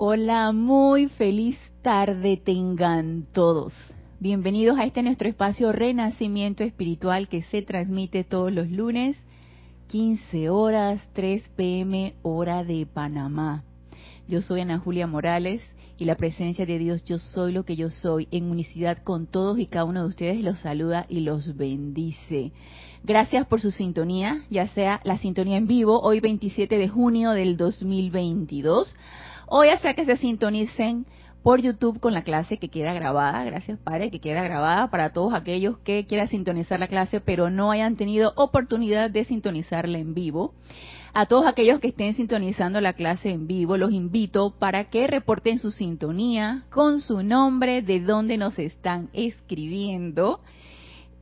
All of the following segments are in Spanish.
Hola, muy feliz tarde tengan todos. Bienvenidos a este nuestro espacio Renacimiento Espiritual que se transmite todos los lunes, 15 horas, 3 pm, hora de Panamá. Yo soy Ana Julia Morales y la presencia de Dios, yo soy lo que yo soy, en unicidad con todos y cada uno de ustedes los saluda y los bendice. Gracias por su sintonía, ya sea la sintonía en vivo, hoy 27 de junio del 2022 o ya sea que se sintonicen por YouTube con la clase que queda grabada, gracias Padre, que queda grabada para todos aquellos que quieran sintonizar la clase pero no hayan tenido oportunidad de sintonizarla en vivo. A todos aquellos que estén sintonizando la clase en vivo, los invito para que reporten su sintonía con su nombre, de dónde nos están escribiendo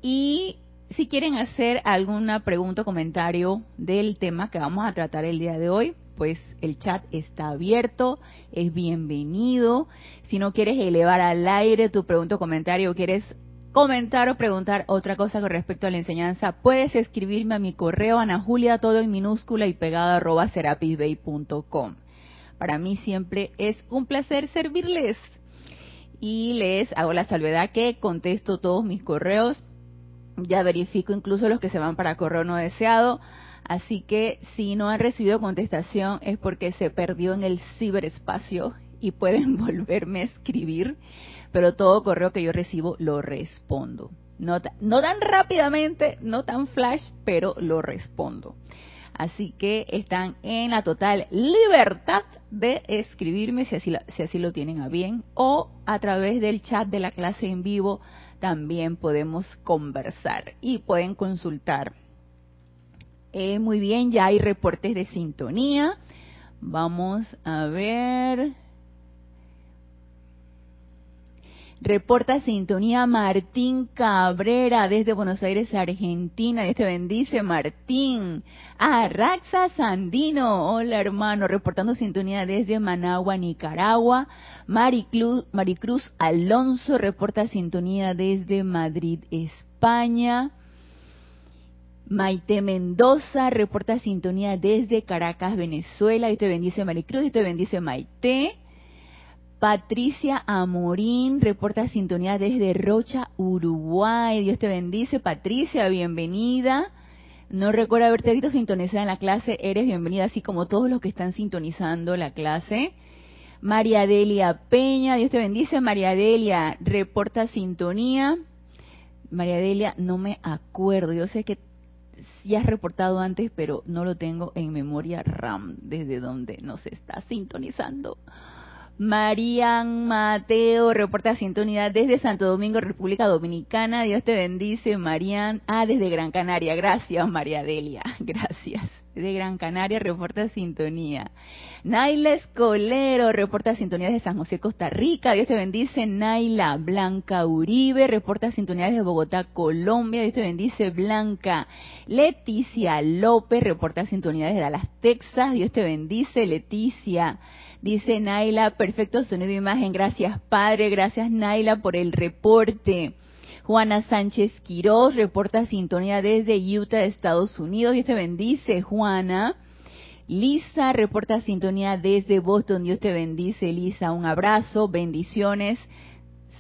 y si quieren hacer alguna pregunta o comentario del tema que vamos a tratar el día de hoy, pues el chat está abierto, es bienvenido. Si no quieres elevar al aire tu pregunta o comentario, quieres comentar o preguntar otra cosa con respecto a la enseñanza, puedes escribirme a mi correo Ana Julia, todo en minúscula y pegado arroba serapisbay.com. Para mí siempre es un placer servirles. Y les hago la salvedad que contesto todos mis correos. Ya verifico incluso los que se van para correo no deseado Así que si no han recibido contestación es porque se perdió en el ciberespacio y pueden volverme a escribir, pero todo correo que yo recibo lo respondo. No, tan rápidamente, no tan flash, pero lo respondo. Así que están en la total libertad de escribirme si así, si así lo tienen a bien o a través del chat de la clase en vivo también podemos conversar y pueden consultar eh, muy bien, ya hay reportes de sintonía. Vamos a ver. Reporta sintonía Martín Cabrera desde Buenos Aires, Argentina. Dios te bendice, Martín. Ah, Raxa Sandino. Hola, hermano. Reportando sintonía desde Managua, Nicaragua. Maricruz Alonso reporta sintonía desde Madrid, España. Maite Mendoza reporta sintonía desde Caracas, Venezuela. Dios te bendice Maricruz, Dios te bendice Maite. Patricia Amorín reporta sintonía desde Rocha, Uruguay. Dios te bendice, Patricia, bienvenida. No recuerdo haberte visto sintonizada en la clase, eres bienvenida, así como todos los que están sintonizando la clase. María Delia Peña, Dios te bendice, María Delia, reporta sintonía. María Delia, no me acuerdo, yo sé que ya has reportado antes, pero no lo tengo en memoria RAM, desde donde nos está sintonizando. Marian Mateo reporta sintonía desde Santo Domingo, República Dominicana. Dios te bendice, Marian. Ah, desde Gran Canaria. Gracias, María Delia. Gracias. De Gran Canaria reporta sintonía. Naila Escolero reporta sintonía desde San José, Costa Rica. Dios te bendice. Naila Blanca Uribe reporta sintonía desde Bogotá, Colombia. Dios te bendice. Blanca. Leticia López reporta sintonía desde Dallas, Texas. Dios te bendice. Leticia. Dice Naila, perfecto sonido e imagen. Gracias, Padre. Gracias, Naila, por el reporte. Juana Sánchez Quiroz reporta sintonía desde Utah, Estados Unidos. Dios te bendice, Juana. Lisa reporta sintonía desde Boston. Dios te bendice, Lisa. Un abrazo, bendiciones,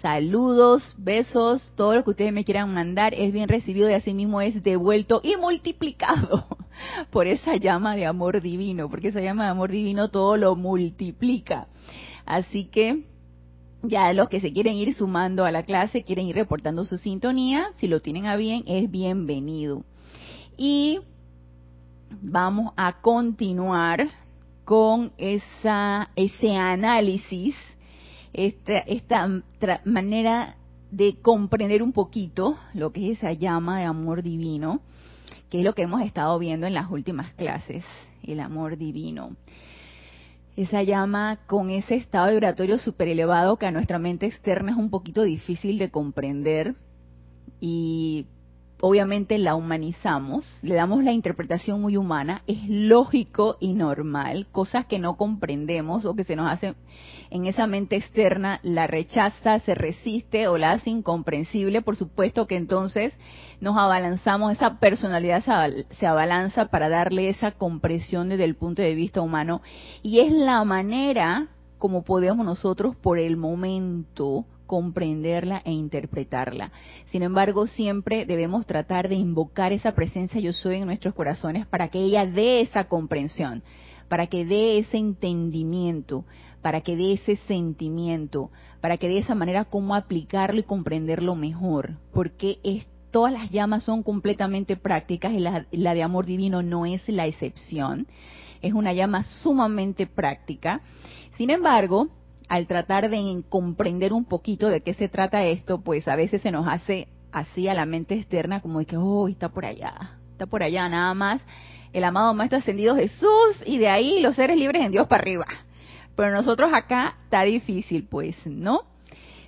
saludos, besos, todo lo que ustedes me quieran mandar es bien recibido y así mismo es devuelto y multiplicado por esa llama de amor divino, porque esa llama de amor divino todo lo multiplica. Así que ya los que se quieren ir sumando a la clase, quieren ir reportando su sintonía, si lo tienen a bien, es bienvenido. Y vamos a continuar con esa, ese análisis, esta, esta manera de comprender un poquito lo que es esa llama de amor divino, que es lo que hemos estado viendo en las últimas clases, el amor divino. Esa llama con ese estado vibratorio super elevado que a nuestra mente externa es un poquito difícil de comprender y obviamente la humanizamos, le damos la interpretación muy humana, es lógico y normal, cosas que no comprendemos o que se nos hacen en esa mente externa, la rechaza, se resiste o la hace incomprensible, por supuesto que entonces nos abalanzamos, esa personalidad se abalanza para darle esa compresión desde el punto de vista humano. Y es la manera como podemos nosotros por el momento comprenderla e interpretarla. Sin embargo, siempre debemos tratar de invocar esa presencia yo soy en nuestros corazones para que ella dé esa comprensión, para que dé ese entendimiento, para que dé ese sentimiento, para que dé esa manera cómo aplicarlo y comprenderlo mejor, porque todas las llamas son completamente prácticas y la, la de amor divino no es la excepción. Es una llama sumamente práctica. Sin embargo, al tratar de comprender un poquito de qué se trata esto, pues a veces se nos hace así a la mente externa como de que, oh, está por allá, está por allá nada más el amado Maestro Ascendido Jesús y de ahí los seres libres en Dios para arriba. Pero nosotros acá está difícil, pues, ¿no?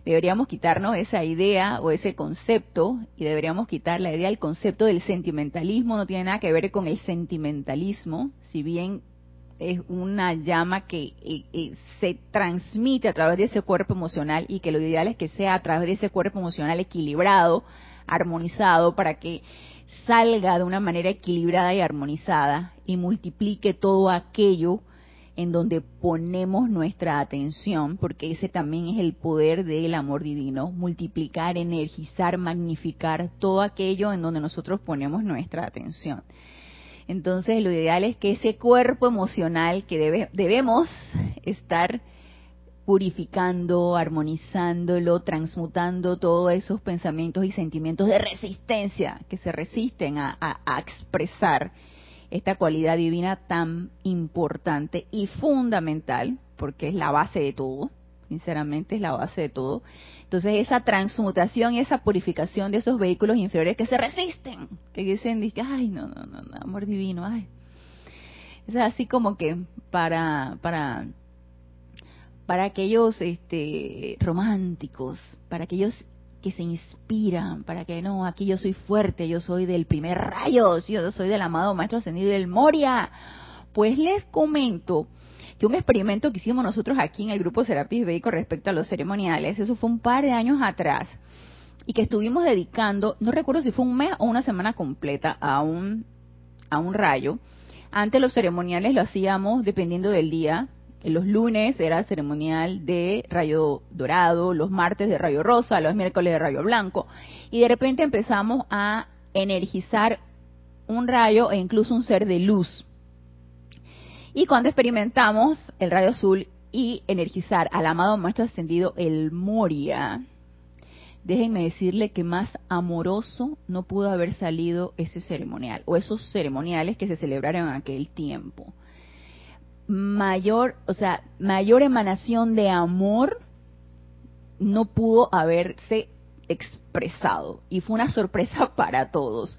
Deberíamos quitarnos esa idea o ese concepto y deberíamos quitar la idea del concepto del sentimentalismo. No tiene nada que ver con el sentimentalismo, si bien es una llama que eh, eh, se transmite a través de ese cuerpo emocional y que lo ideal es que sea a través de ese cuerpo emocional equilibrado, armonizado, para que salga de una manera equilibrada y armonizada y multiplique todo aquello en donde ponemos nuestra atención, porque ese también es el poder del amor divino, multiplicar, energizar, magnificar todo aquello en donde nosotros ponemos nuestra atención. Entonces, lo ideal es que ese cuerpo emocional que debemos estar purificando, armonizándolo, transmutando todos esos pensamientos y sentimientos de resistencia que se resisten a, a expresar esta cualidad divina tan importante y fundamental, porque es la base de todo, sinceramente es la base de todo, entonces esa transmutación y esa purificación de esos vehículos inferiores que se resisten, que dicen, ay, no, no, no, amor divino, ay. Es así como que para, para, para aquellos este, románticos, para aquellos que se inspiran, para que no, aquí yo soy fuerte, yo soy del primer rayo, yo soy del amado Maestro Ascendido del Moria. Pues les comento que un experimento que hicimos nosotros aquí en el grupo Serapis Bay con respecto a los ceremoniales, eso fue un par de años atrás, y que estuvimos dedicando, no recuerdo si fue un mes o una semana completa a un, a un rayo. Antes los ceremoniales lo hacíamos dependiendo del día. Los lunes era ceremonial de rayo dorado, los martes de rayo rosa, los miércoles de rayo blanco. Y de repente empezamos a energizar un rayo e incluso un ser de luz. Y cuando experimentamos el rayo azul y energizar al amado maestro ascendido, el Moria, déjenme decirle que más amoroso no pudo haber salido ese ceremonial o esos ceremoniales que se celebraron en aquel tiempo. Mayor, o sea, mayor emanación de amor no pudo haberse expresado y fue una sorpresa para todos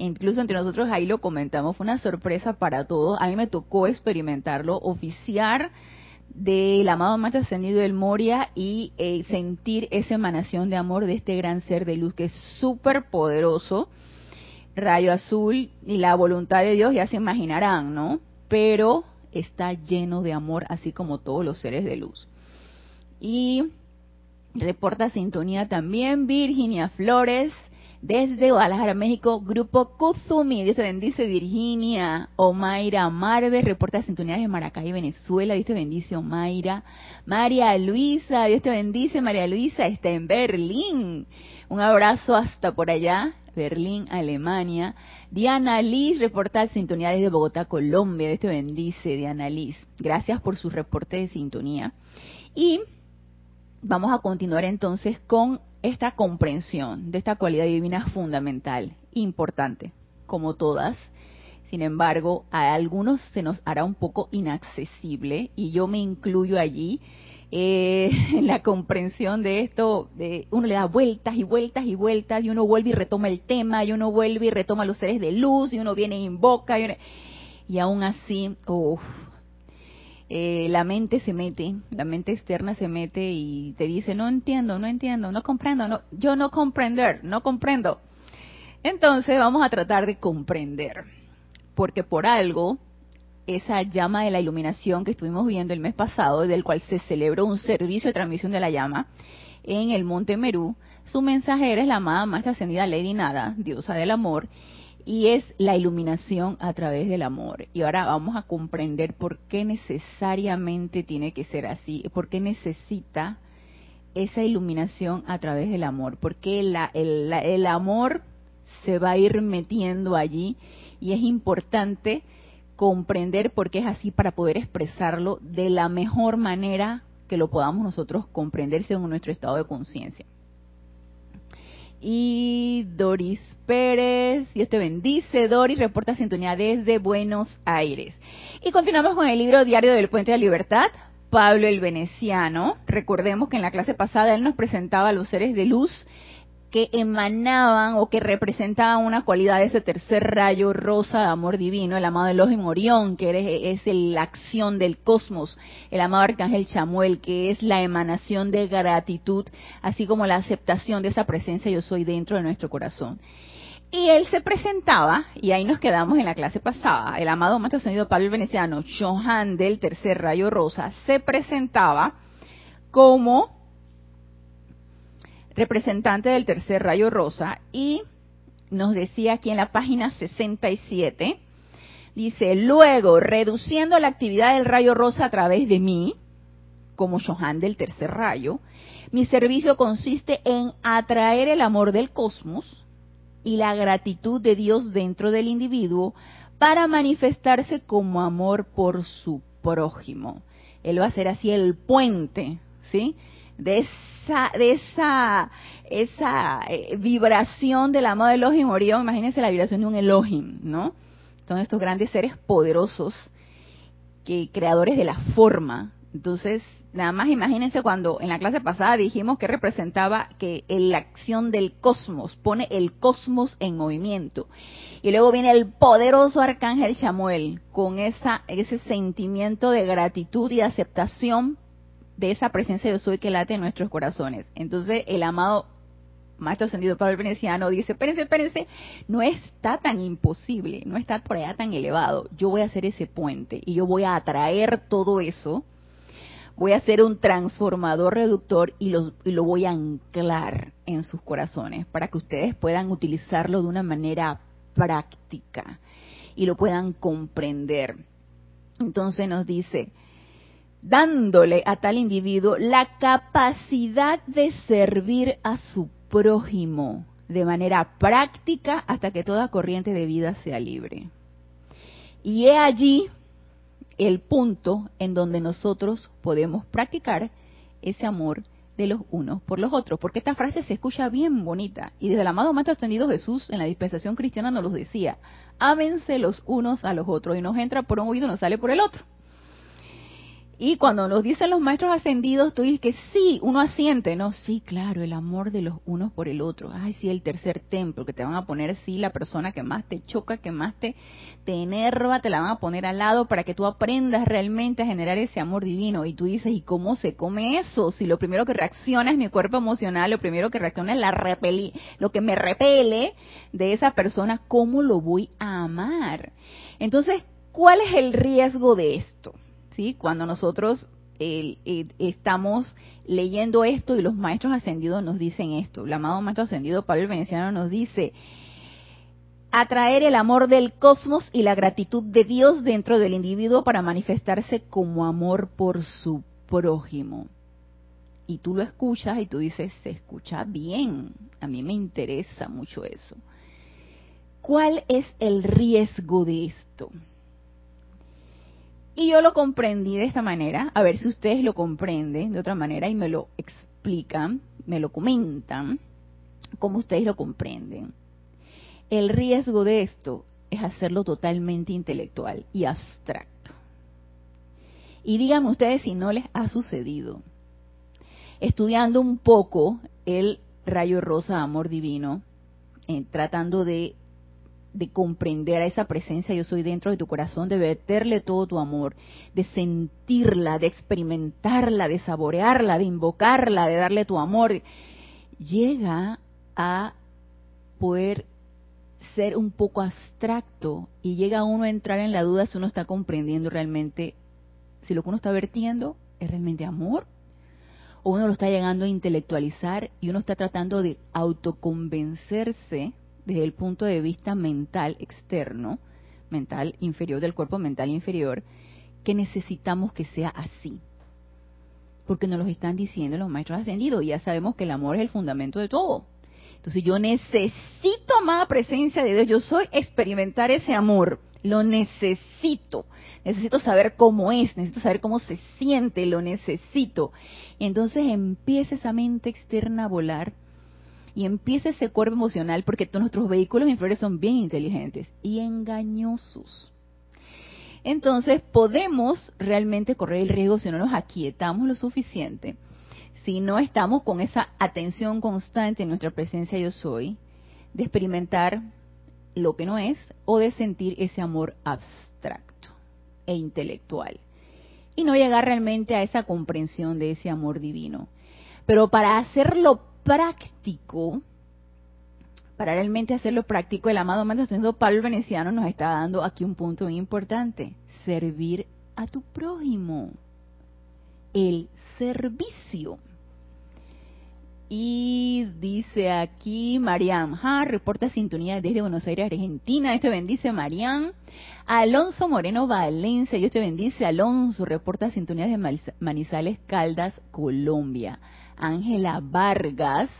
incluso entre nosotros ahí lo comentamos, fue una sorpresa para todos. A mí me tocó experimentarlo, oficiar del amado Maestro Ascendido del Moria y eh, sentir esa emanación de amor de este gran ser de luz que es súper poderoso, rayo azul y la voluntad de Dios, ya se imaginarán, ¿no? Pero está lleno de amor, así como todos los seres de luz. Y reporta sintonía también Virginia Flores, desde Guadalajara, México, Grupo Kuzumi, Dios te bendice Virginia, Omaira Marve, reporta sintonía de Maracay, Venezuela, Dios te bendice Omaira, María Luisa, Dios te bendice, María Luisa. Está en Berlín, un abrazo hasta por allá, Berlín, Alemania, Diana Liz, reporta sintonía desde Bogotá, Colombia, Dios te bendice Diana Liz, gracias por su reporte de sintonía, y vamos a continuar entonces con esta comprensión de esta cualidad divina fundamental, importante, como todas. Sin embargo, a algunos se nos hará un poco inaccesible y yo me incluyo allí eh, en la comprensión de esto. De, uno le da vueltas y vueltas y vueltas y uno vuelve y retoma el tema y uno vuelve y retoma los seres de luz y uno viene e invoca y, y aún así, uff, eh, la mente se mete, la mente externa se mete y te dice, no entiendo, no entiendo, no comprendo, no, yo no comprender, no comprendo. Entonces vamos a tratar de comprender, porque por algo esa llama de la iluminación que estuvimos viendo el mes pasado, del cual se celebró un servicio de transmisión de la llama en el Monte Merú, su mensajera es la amada Maestra Ascendida Lady Nada, diosa del amor, y es la iluminación a través del amor. Y ahora vamos a comprender por qué necesariamente tiene que ser así, por qué necesita esa iluminación a través del amor, porque la, el, el amor se va a ir metiendo allí y es importante comprender por qué es así para poder expresarlo de la mejor manera que lo podamos nosotros comprender según nuestro estado de conciencia. Y Doris Pérez, Dios te bendice, Doris, reporta sintonía desde Buenos Aires. Y continuamos con el libro Diario del Puente de la Libertad, Pablo el Veneciano. Recordemos que en la clase pasada él nos presentaba a los seres de luz que emanaban o que representaban una cualidad de ese tercer rayo rosa de amor divino, el amado Elohim Orión, que es, la acción del cosmos, el amado Arcángel Chamuel, que es la emanación de gratitud, así como la aceptación de esa presencia yo soy dentro de nuestro corazón. Y él se presentaba, y ahí nos quedamos en la clase pasada, el amado Maestro Sonido Pablo el Veneciano, Johan del tercer rayo rosa, se presentaba como representante del tercer rayo rosa, y nos decía aquí en la página 67, dice, luego, reduciendo la actividad del rayo rosa a través de mí, como Johan del tercer rayo, mi servicio consiste en atraer el amor del cosmos y la gratitud de Dios dentro del individuo para manifestarse como amor por su prójimo. Él va a ser así el puente, ¿sí? De esa, de esa, esa eh, vibración del amor de Elohim Orión, imagínense la vibración de un Elohim, ¿no? Son estos grandes seres poderosos, que creadores de la forma. Entonces, nada más imagínense cuando en la clase pasada dijimos que representaba que la acción del cosmos, pone el cosmos en movimiento. Y luego viene el poderoso arcángel Chamuel con esa, ese sentimiento de gratitud y aceptación de esa presencia yo soy que late en nuestros corazones. Entonces el amado Maestro Ascendido Pablo Veneciano dice, espérense, espérense, no está tan imposible, no está por allá tan elevado. Yo voy a hacer ese puente y yo voy a atraer todo eso, voy a ser un transformador reductor y, y lo voy a anclar en sus corazones para que ustedes puedan utilizarlo de una manera práctica y lo puedan comprender. Entonces nos dice, dándole a tal individuo la capacidad de servir a su prójimo de manera práctica hasta que toda corriente de vida sea libre. Y he allí el punto en donde nosotros podemos practicar ese amor de los unos por los otros, porque esta frase se escucha bien bonita y desde el amado Maestro Ascendido Jesús en la dispensación cristiana nos lo decía, ámense los unos a los otros y nos entra por un oído y nos sale por el otro. Y cuando nos dicen los maestros ascendidos, tú dices que sí, uno asiente, ¿no? Sí, claro, el amor de los unos por el otro. Ay, sí, el tercer templo, que te van a poner, sí, la persona que más te choca, que más te, te enerva, te la van a poner al lado para que tú aprendas realmente a generar ese amor divino. Y tú dices, ¿y cómo se come eso? Si lo primero que reacciona es mi cuerpo emocional, lo primero que reacciona es la repeli, lo que me repele de esa persona, ¿cómo lo voy a amar? Entonces, ¿cuál es el riesgo de esto? Cuando nosotros estamos leyendo esto y los maestros ascendidos nos dicen esto. El amado maestro ascendido Pablo el Veneciano nos dice, atraer el amor del cosmos y la gratitud de Dios dentro del individuo para manifestarse como amor por su prójimo. Y tú lo escuchas y tú dices, se escucha bien, a mí me interesa mucho eso. ¿Cuál es el riesgo de esto? Y yo lo comprendí de esta manera, a ver si ustedes lo comprenden de otra manera y me lo explican, me lo comentan, como ustedes lo comprenden. El riesgo de esto es hacerlo totalmente intelectual y abstracto. Y díganme ustedes si no les ha sucedido. Estudiando un poco el rayo rosa amor divino, eh, tratando de de comprender a esa presencia yo soy dentro de tu corazón, de verterle todo tu amor, de sentirla, de experimentarla, de saborearla, de invocarla, de darle tu amor, llega a poder ser un poco abstracto y llega uno a entrar en la duda si uno está comprendiendo realmente si lo que uno está vertiendo es realmente amor o uno lo está llegando a intelectualizar y uno está tratando de autoconvencerse desde el punto de vista mental externo, mental inferior del cuerpo mental inferior, que necesitamos que sea así. Porque nos lo están diciendo los maestros ascendidos. Y ya sabemos que el amor es el fundamento de todo. Entonces yo necesito amada presencia de Dios. Yo soy experimentar ese amor. Lo necesito. Necesito saber cómo es, necesito saber cómo se siente, lo necesito. Entonces empieza esa mente externa a volar y empieza ese cuerpo emocional, porque todos nuestros vehículos inferiores son bien inteligentes y engañosos. Entonces podemos realmente correr el riesgo si no nos aquietamos lo suficiente, si no estamos con esa atención constante en nuestra presencia yo soy, de experimentar lo que no es o de sentir ese amor abstracto e intelectual y no llegar realmente a esa comprensión de ese amor divino. Pero para hacerlo práctico, para realmente hacerlo práctico, el amado Maestro Pablo Veneciano nos está dando aquí un punto muy importante, servir a tu prójimo, el servicio. Y dice aquí Mariam, ja, reporta sintonía desde Buenos Aires, Argentina. Esto bendice Mariam. Alonso Moreno Valencia, Dios te bendice. Alonso, reporta sintonía de Manizales Caldas, Colombia. Ángela Vargas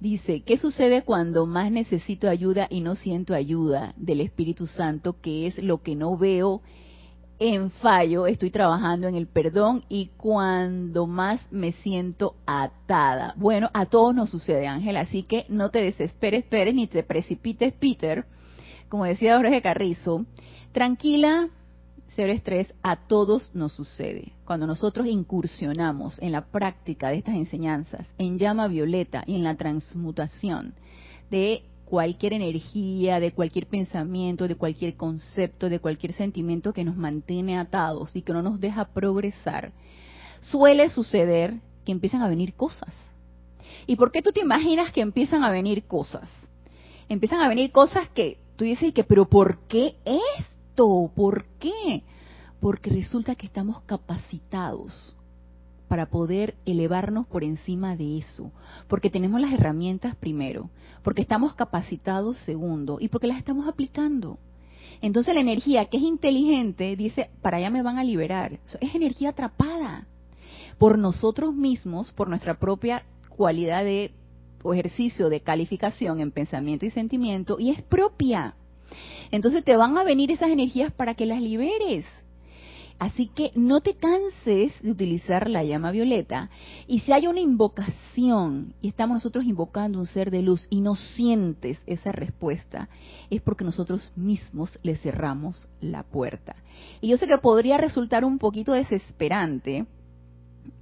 dice, ¿qué sucede cuando más necesito ayuda y no siento ayuda del Espíritu Santo, que es lo que no veo en fallo, estoy trabajando en el perdón y cuando más me siento atada. Bueno, a todos nos sucede, Ángel, así que no te desesperes, Pérez, ni te precipites, Peter. Como decía Jorge Carrizo, tranquila, cero estrés, a todos nos sucede. Cuando nosotros incursionamos en la práctica de estas enseñanzas, en llama violeta y en la transmutación de cualquier energía, de cualquier pensamiento, de cualquier concepto, de cualquier sentimiento que nos mantiene atados y que no nos deja progresar, suele suceder que empiezan a venir cosas. ¿Y por qué tú te imaginas que empiezan a venir cosas? Empiezan a venir cosas que tú dices que, pero ¿por qué ¿Por qué? Porque resulta que estamos capacitados para poder elevarnos por encima de eso, porque tenemos las herramientas primero, porque estamos capacitados segundo y porque las estamos aplicando. Entonces la energía que es inteligente dice, para allá me van a liberar. Es energía atrapada por nosotros mismos, por nuestra propia cualidad de ejercicio de calificación en pensamiento y sentimiento y es propia. Entonces te van a venir esas energías para que las liberes. Así que no te canses de utilizar la llama violeta. Y si hay una invocación y estamos nosotros invocando un ser de luz y no sientes esa respuesta, es porque nosotros mismos le cerramos la puerta. Y yo sé que podría resultar un poquito desesperante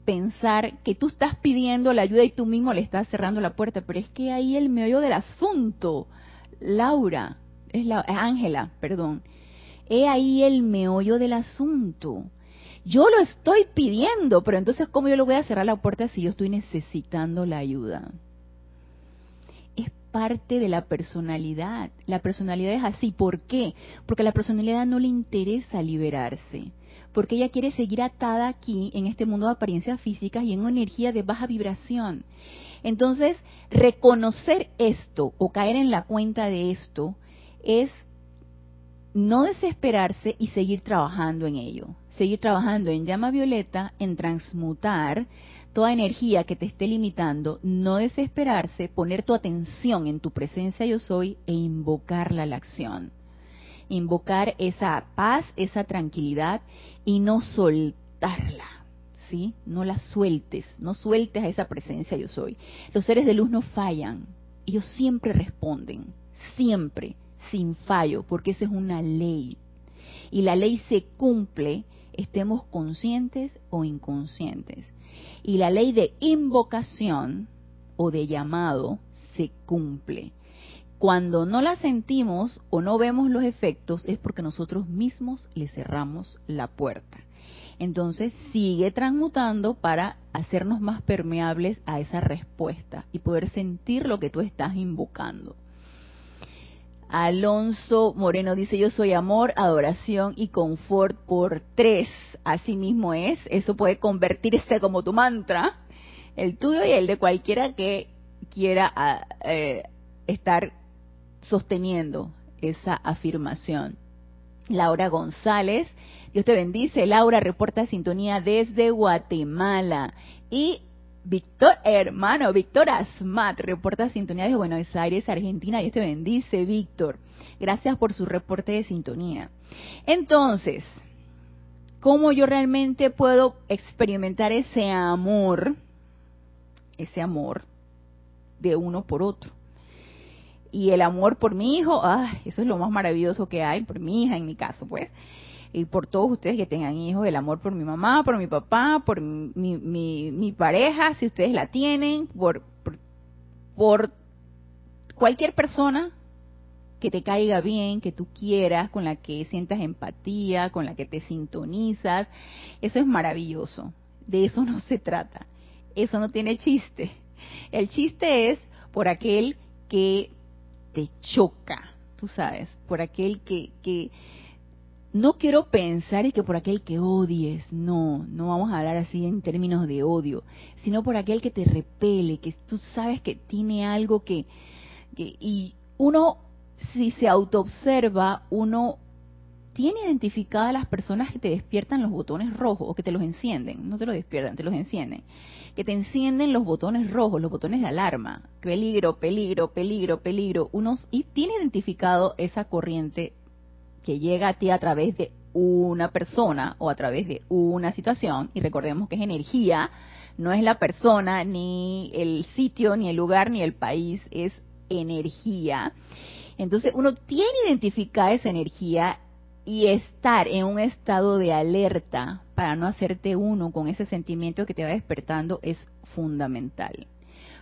pensar que tú estás pidiendo la ayuda y tú mismo le estás cerrando la puerta, pero es que ahí el meollo del asunto, Laura, es la Ángela, perdón He ahí el meollo del asunto. Yo lo estoy pidiendo, pero entonces ¿cómo yo le voy a cerrar la puerta si yo estoy necesitando la ayuda? Es parte de la personalidad. La personalidad es así. ¿Por qué? Porque a la personalidad no le interesa liberarse. Porque ella quiere seguir atada aquí en este mundo de apariencias físicas y en una energía de baja vibración. Entonces, reconocer esto o caer en la cuenta de esto es no desesperarse y seguir trabajando en ello. Seguir trabajando en llama violeta, en transmutar toda energía que te esté limitando, no desesperarse, poner tu atención en tu presencia yo soy e invocarla a la acción. Invocar esa paz, esa tranquilidad y no soltarla. ¿Sí? No la sueltes, no sueltes a esa presencia yo soy. Los seres de luz no fallan, ellos siempre responden, siempre sin fallo, porque esa es una ley. Y la ley se cumple, estemos conscientes o inconscientes. Y la ley de invocación o de llamado se cumple. Cuando no la sentimos o no vemos los efectos es porque nosotros mismos le cerramos la puerta. Entonces sigue transmutando para hacernos más permeables a esa respuesta y poder sentir lo que tú estás invocando. Alonso Moreno dice, yo soy amor, adoración y confort por tres. Así mismo es, eso puede convertirse como tu mantra, el tuyo y el de cualquiera que quiera ah, eh, estar sosteniendo esa afirmación. Laura González, Dios te bendice. Laura reporta sintonía desde Guatemala. Y Víctor, hermano, Víctor Asmat, reporta sintonía desde Buenos Aires, Argentina. Dios te bendice, Víctor. Gracias por su reporte de sintonía. Entonces, ¿cómo yo realmente puedo experimentar ese amor, ese amor de uno por otro? Y el amor por mi hijo, ah, eso es lo más maravilloso que hay, por mi hija en mi caso, pues y por todos ustedes que tengan hijos, el amor por mi mamá, por mi papá, por mi, mi, pareja, si ustedes la tienen, por, por, cualquier persona que te caiga bien, que tú quieras, con la que sientas empatía, con la que te sintonizas. Eso es maravilloso. De eso no se trata. Eso no tiene chiste. El chiste es por aquel que te choca, tú sabes, por aquel que, que, no quiero pensar y que por aquel que odies, no, no vamos a hablar así en términos de odio, sino por aquel que te repele, que tú sabes que tiene algo que, y uno, si se autoobserva, uno tiene identificadas las personas que te despiertan los botones rojos o que te los encienden, no te los despiertan, te los encienden, que te encienden los botones rojos, los botones de alarma, peligro, peligro, peligro, peligro, unos y tiene identificado esa corriente que llega a ti a través de una persona o a través de una situación, y recordemos que es energía, no es la persona, ni el sitio, ni el lugar, ni el país, es energía. Entonces uno tiene identificada esa energía y estar en un estado de alerta para no hacerte uno con ese sentimiento que te va despertando es fundamental.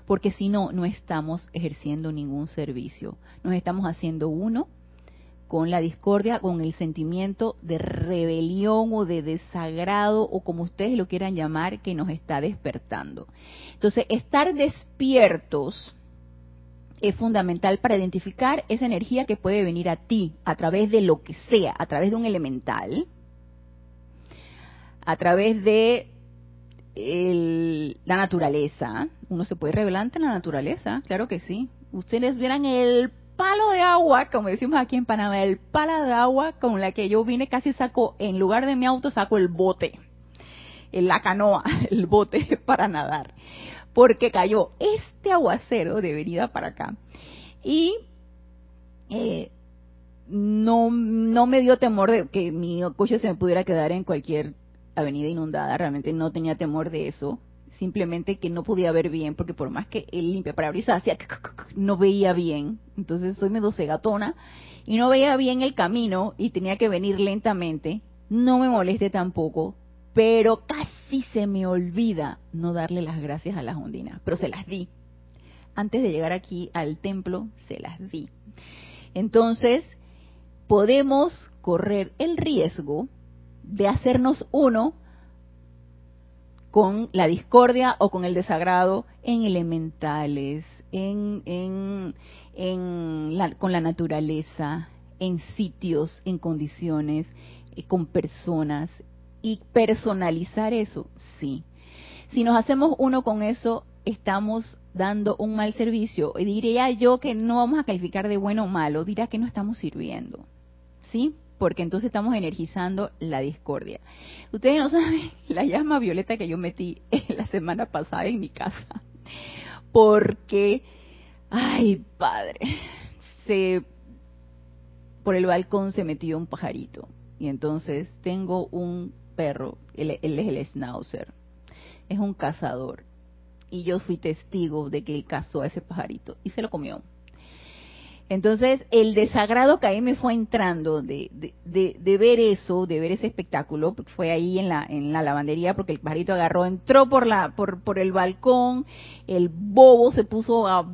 Porque si no, no estamos ejerciendo ningún servicio. Nos estamos haciendo uno con la discordia, con el sentimiento de rebelión o de desagrado o como ustedes lo quieran llamar que nos está despertando. Entonces, estar despiertos es fundamental para identificar esa energía que puede venir a ti a través de lo que sea, a través de un elemental, a través de la naturaleza. Uno se puede revelar ante la naturaleza, claro que sí. Ustedes vieran el palo de agua, como decimos aquí en Panamá, el palo de agua con la que yo vine, casi saco, en lugar de mi auto, saco el bote, la canoa, el bote para nadar, porque cayó este aguacero de venida para acá. Y eh, no, no me dio temor de que mi coche se me pudiera quedar en cualquier avenida inundada, realmente no tenía temor de eso simplemente que no podía ver bien, porque por más que el limpia parabrisas hacía no veía bien, entonces soy medio cegatona y no veía bien el camino y tenía que venir lentamente, no me moleste tampoco, pero casi se me olvida no darle las gracias a las ondinas, pero se las di. Antes de llegar aquí al templo, se las di. Entonces, podemos correr el riesgo de hacernos uno con la discordia o con el desagrado en elementales, en, en, con la naturaleza, en sitios, en condiciones, eh, con personas. Y personalizar eso, sí. Si nos hacemos uno con eso, estamos dando un mal servicio. Diría yo que no vamos a calificar de bueno o malo, dirá que no estamos sirviendo. ¿Sí? Porque entonces estamos energizando la discordia. Ustedes no saben la llama violeta que yo metí la semana pasada en mi casa, porque, ay padre, se, por el balcón se metió un pajarito y entonces tengo un perro, él, él es el schnauzer, es un cazador y yo fui testigo de que él cazó a ese pajarito y se lo comió. Entonces, el desagrado que ahí me fue entrando de, de, ver eso, de ver ese espectáculo, fue ahí en la, en la lavandería, porque el pajarito agarró, entró por, la, por, por el balcón, el bobo se puso a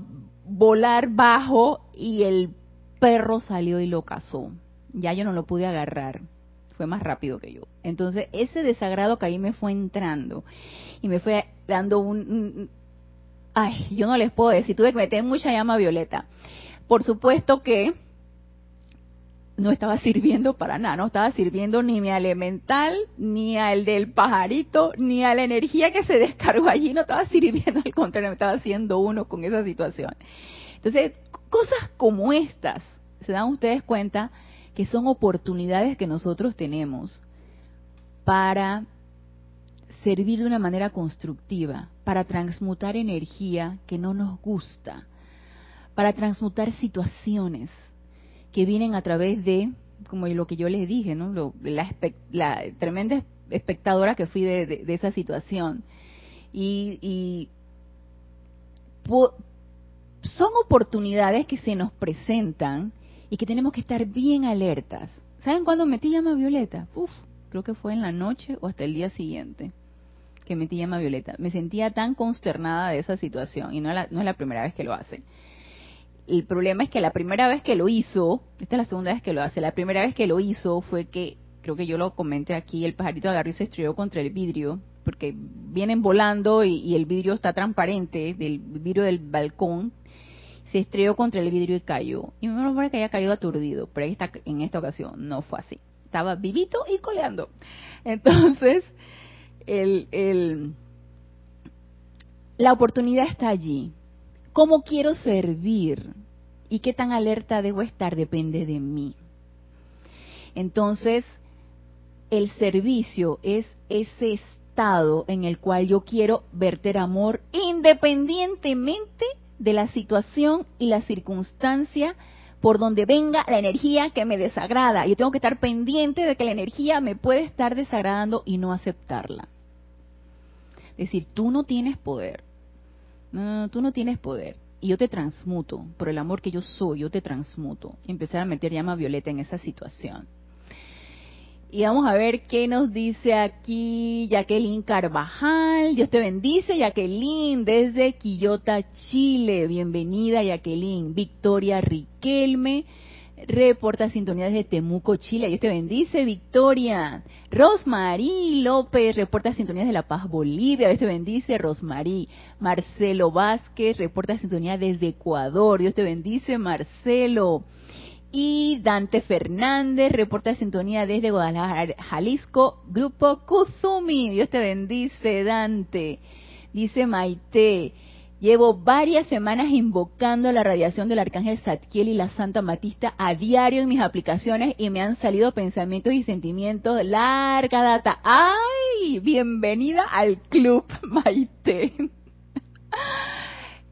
volar bajo y el perro salió y lo cazó. Ya yo no lo pude agarrar, fue más rápido que yo. Entonces, ese desagrado que ahí me fue entrando y me fue dando un... ay, yo no les puedo decir, tuve que meter mucha llama violeta por supuesto que no estaba sirviendo para nada, no estaba sirviendo ni mi elemental, ni al del pajarito, ni a la energía que se descargó allí, no estaba sirviendo, al contrario, me estaba haciendo uno con esa situación. Entonces, cosas como estas, se dan ustedes cuenta que son oportunidades que nosotros tenemos para servir de una manera constructiva, para transmutar energía que no nos gusta, para transmutar situaciones que vienen a través de, como lo que yo les dije, ¿no? la, tremenda espectadora que fui de, esa situación. Y, son oportunidades que se nos presentan y que tenemos que estar bien alertas. ¿Saben cuándo metí llama violeta? Uf, creo que fue en la noche o hasta el día siguiente que metí llama violeta. Me sentía tan consternada de esa situación y no, no es la primera vez que lo hace. El problema es que la primera vez que lo hizo, esta es la segunda vez que lo hace, la primera vez que lo hizo fue que, creo que yo lo comenté aquí, el pajarito agarró y se estrelló contra el vidrio, porque vienen volando y, el vidrio está transparente, del vidrio del balcón, se estrelló contra el vidrio y cayó. Y me parece que haya caído aturdido, pero en esta ocasión no fue así. Estaba vivito y coleando. Entonces, el, el, la oportunidad está allí. ¿Cómo quiero servir? ¿Y qué tan alerta debo estar? Depende de mí. Entonces, el servicio es ese estado en el cual yo quiero verter amor independientemente de la situación y la circunstancia por donde venga la energía que me desagrada. Yo tengo que estar pendiente de que la energía me puede estar desagradando y no aceptarla. Es decir, tú no tienes poder. No, tú no tienes poder. Y yo te transmuto, por el amor que yo soy, yo te transmuto. Empezar a meter llama violeta en esa situación. Y vamos a ver qué nos dice aquí Jacqueline Carvajal. Dios te bendice, Jacqueline, desde Quillota, Chile. Bienvenida, Jacqueline. Victoria Riquelme reporta sintonía desde Temuco, Chile. Dios te bendice, Victoria. Rosmarí López reporta sintonía de La Paz, Bolivia. Dios te bendice, Rosmarí. Marcelo Vázquez reporta sintonía desde Ecuador. Dios te bendice, Marcelo. Y Dante Fernández reporta sintonía desde Guadalajara, Jalisco, Grupo Kuzumi. Dios te bendice, Dante. Dice Maite. Llevo varias semanas invocando la radiación del arcángel Satkiel y la Santa Matista a diario en mis aplicaciones y me han salido pensamientos y sentimientos larga data. ¡Ay! Bienvenida al club, Maite.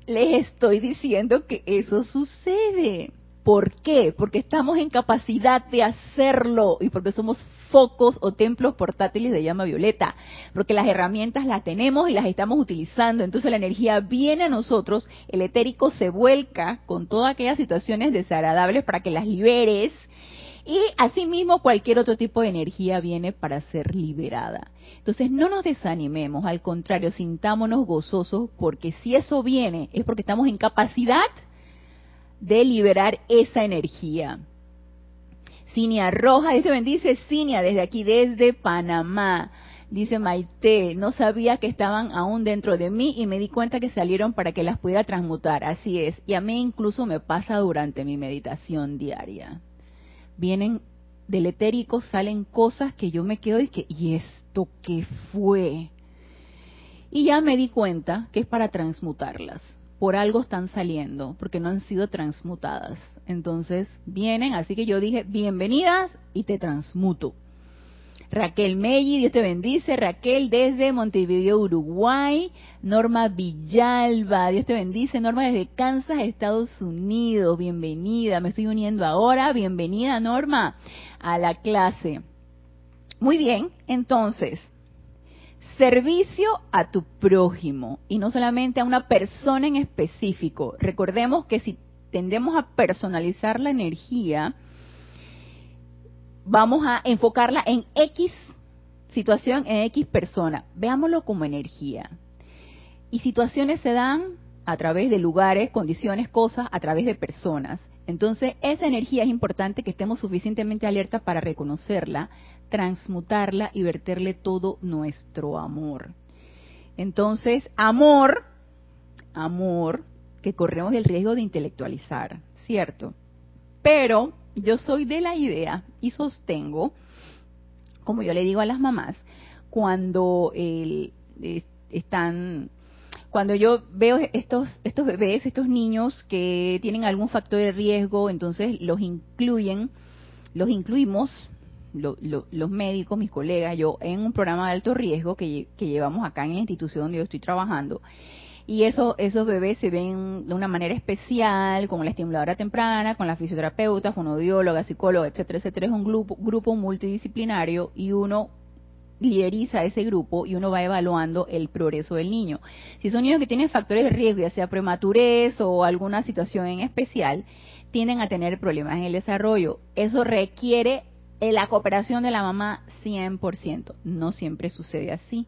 Les estoy diciendo que eso sucede. ¿Por qué? Porque estamos en capacidad de hacerlo y porque somos focos o templos portátiles de llama violeta, porque las herramientas las tenemos y las estamos utilizando, entonces la energía viene a nosotros, el etérico se vuelca con todas aquellas situaciones desagradables para que las liberes y asimismo cualquier otro tipo de energía viene para ser liberada. Entonces no nos desanimemos, al contrario, sintámonos gozosos porque si eso viene es porque estamos en capacidad de liberar esa energía. Cinia Roja, dice bendice Cinia desde aquí, desde Panamá. Dice Maite, no sabía que estaban aún dentro de mí y me di cuenta que salieron para que las pudiera transmutar. Así es. Y a mí incluso me pasa durante mi meditación diaria. Vienen del etérico, salen cosas que yo me quedo y que, ¿y esto qué fue? Y ya me di cuenta que es para transmutarlas por algo están saliendo, porque no han sido transmutadas. Entonces vienen, así que yo dije, bienvenidas y te transmuto. Raquel Melli, Dios te bendice. Raquel desde Montevideo, Uruguay. Norma Villalba, Dios te bendice. Norma desde Kansas, Estados Unidos. Bienvenida, me estoy uniendo ahora. Bienvenida, Norma, a la clase. Muy bien, entonces, servicio a tu prójimo y no solamente a una persona en específico. Recordemos que si tendemos a personalizar la energía, vamos a enfocarla en X situación, en X persona. Veámoslo como energía. Y situaciones se dan a través de lugares, condiciones, cosas, a través de personas. Entonces, esa energía es importante que estemos suficientemente alerta para reconocerla, transmutarla y verterle todo nuestro amor. Entonces, amor, amor, que corremos el riesgo de intelectualizar, ¿cierto? Pero yo soy de la idea y sostengo, como yo le digo a las mamás, cuando están cuando yo veo estos, estos bebés, estos niños que tienen algún factor de riesgo, entonces los incluyen, los incluimos, los médicos, mis colegas, yo, en un programa de alto riesgo que, que llevamos acá en la institución donde yo estoy trabajando. Y eso, esos bebés se ven de una manera especial, con la estimuladora temprana, con la fisioterapeuta, fonodióloga, psicóloga, etcétera, etcétera. Es un grupo, grupo multidisciplinario y uno lideriza ese grupo y uno va evaluando el progreso del niño. Si son niños que tienen factores de riesgo, ya sea prematurez o alguna situación en especial, tienden a tener problemas en el desarrollo. Eso requiere la cooperación de la mamá 100%. No siempre sucede así.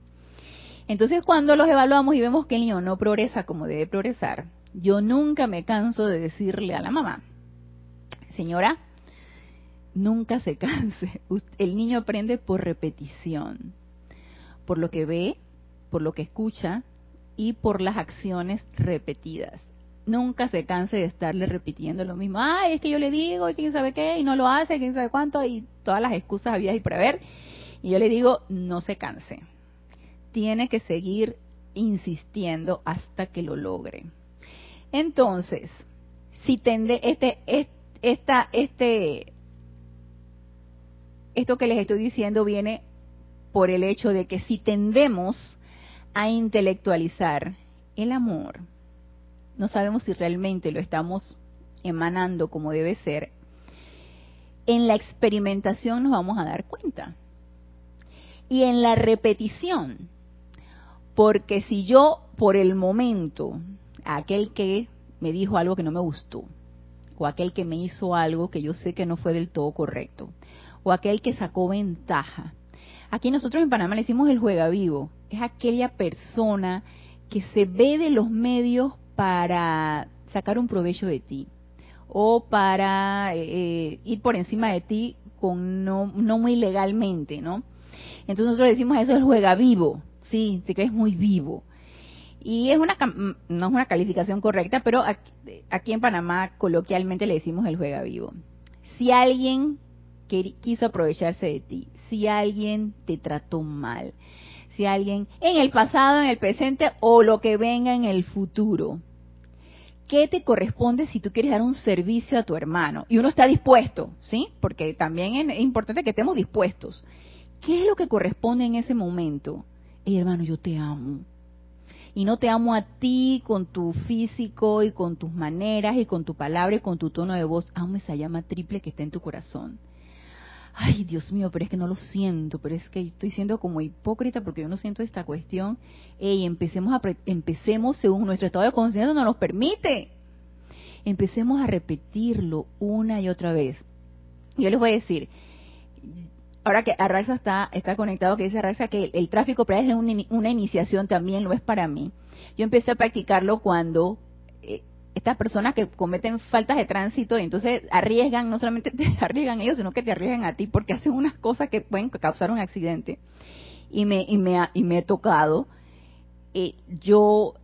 Entonces, cuando los evaluamos y vemos que el niño no progresa como debe progresar, yo nunca me canso de decirle a la mamá, señora, nunca se canse. El niño aprende por repetición, por lo que ve, por lo que escucha y por las acciones repetidas. Nunca se canse de estarle repitiendo lo mismo. Ay, es que yo le digo, y quién sabe qué, y no lo hace, quién sabe cuánto, y todas las excusas había y prever. Y yo le digo, no se canse. Tiene que seguir insistiendo hasta que lo logre. Entonces, si tende este, esta, este esto que les estoy diciendo viene por el hecho de que si tendemos a intelectualizar el amor, no sabemos si realmente lo estamos emanando como debe ser, en la experimentación nos vamos a dar cuenta. Y en la repetición, porque si yo por el momento, aquel que me dijo algo que no me gustó, o aquel que me hizo algo que yo sé que no fue del todo correcto, o aquel que sacó ventaja. Aquí nosotros en Panamá le decimos el juega vivo. Es aquella persona que se ve de los medios para sacar un provecho de ti o para eh, eh, ir por encima de ti con no, no muy legalmente, ¿no? Entonces nosotros decimos eso el juega vivo, sí, se crees muy vivo. Y es una no es una calificación correcta, pero aquí en Panamá coloquialmente le decimos el juega vivo. Si alguien quiso aprovecharse de ti, si alguien te trató mal, si alguien en el pasado, en el presente o lo que venga en el futuro. ¿Qué te corresponde si tú quieres dar un servicio a tu hermano? Y uno está dispuesto, ¿sí? Porque también es importante que estemos dispuestos. ¿Qué es lo que corresponde en ese momento? Hey, hermano, yo te amo. Y no te amo a ti con tu físico y con tus maneras y con tu palabra y con tu tono de voz. Amo esa llama triple que está en tu corazón ay Dios mío, pero es que no lo siento, pero es que estoy siendo como hipócrita porque yo no siento esta cuestión. Ey, empecemos, a, empecemos según nuestro estado de conciencia nos lo permite. Empecemos a repetirlo una y otra vez. Yo les voy a decir, ahora que Arraxa está, está conectado, que dice Arraxa que el, tráfico para es una, una iniciación también lo es para mí. Yo empecé a practicarlo cuando estas personas que cometen faltas de tránsito y entonces arriesgan, no solamente te arriesgan ellos, sino que te arriesgan a ti porque hacen unas cosas que pueden causar un accidente. Y me, y me, y me he tocado, eh, yo,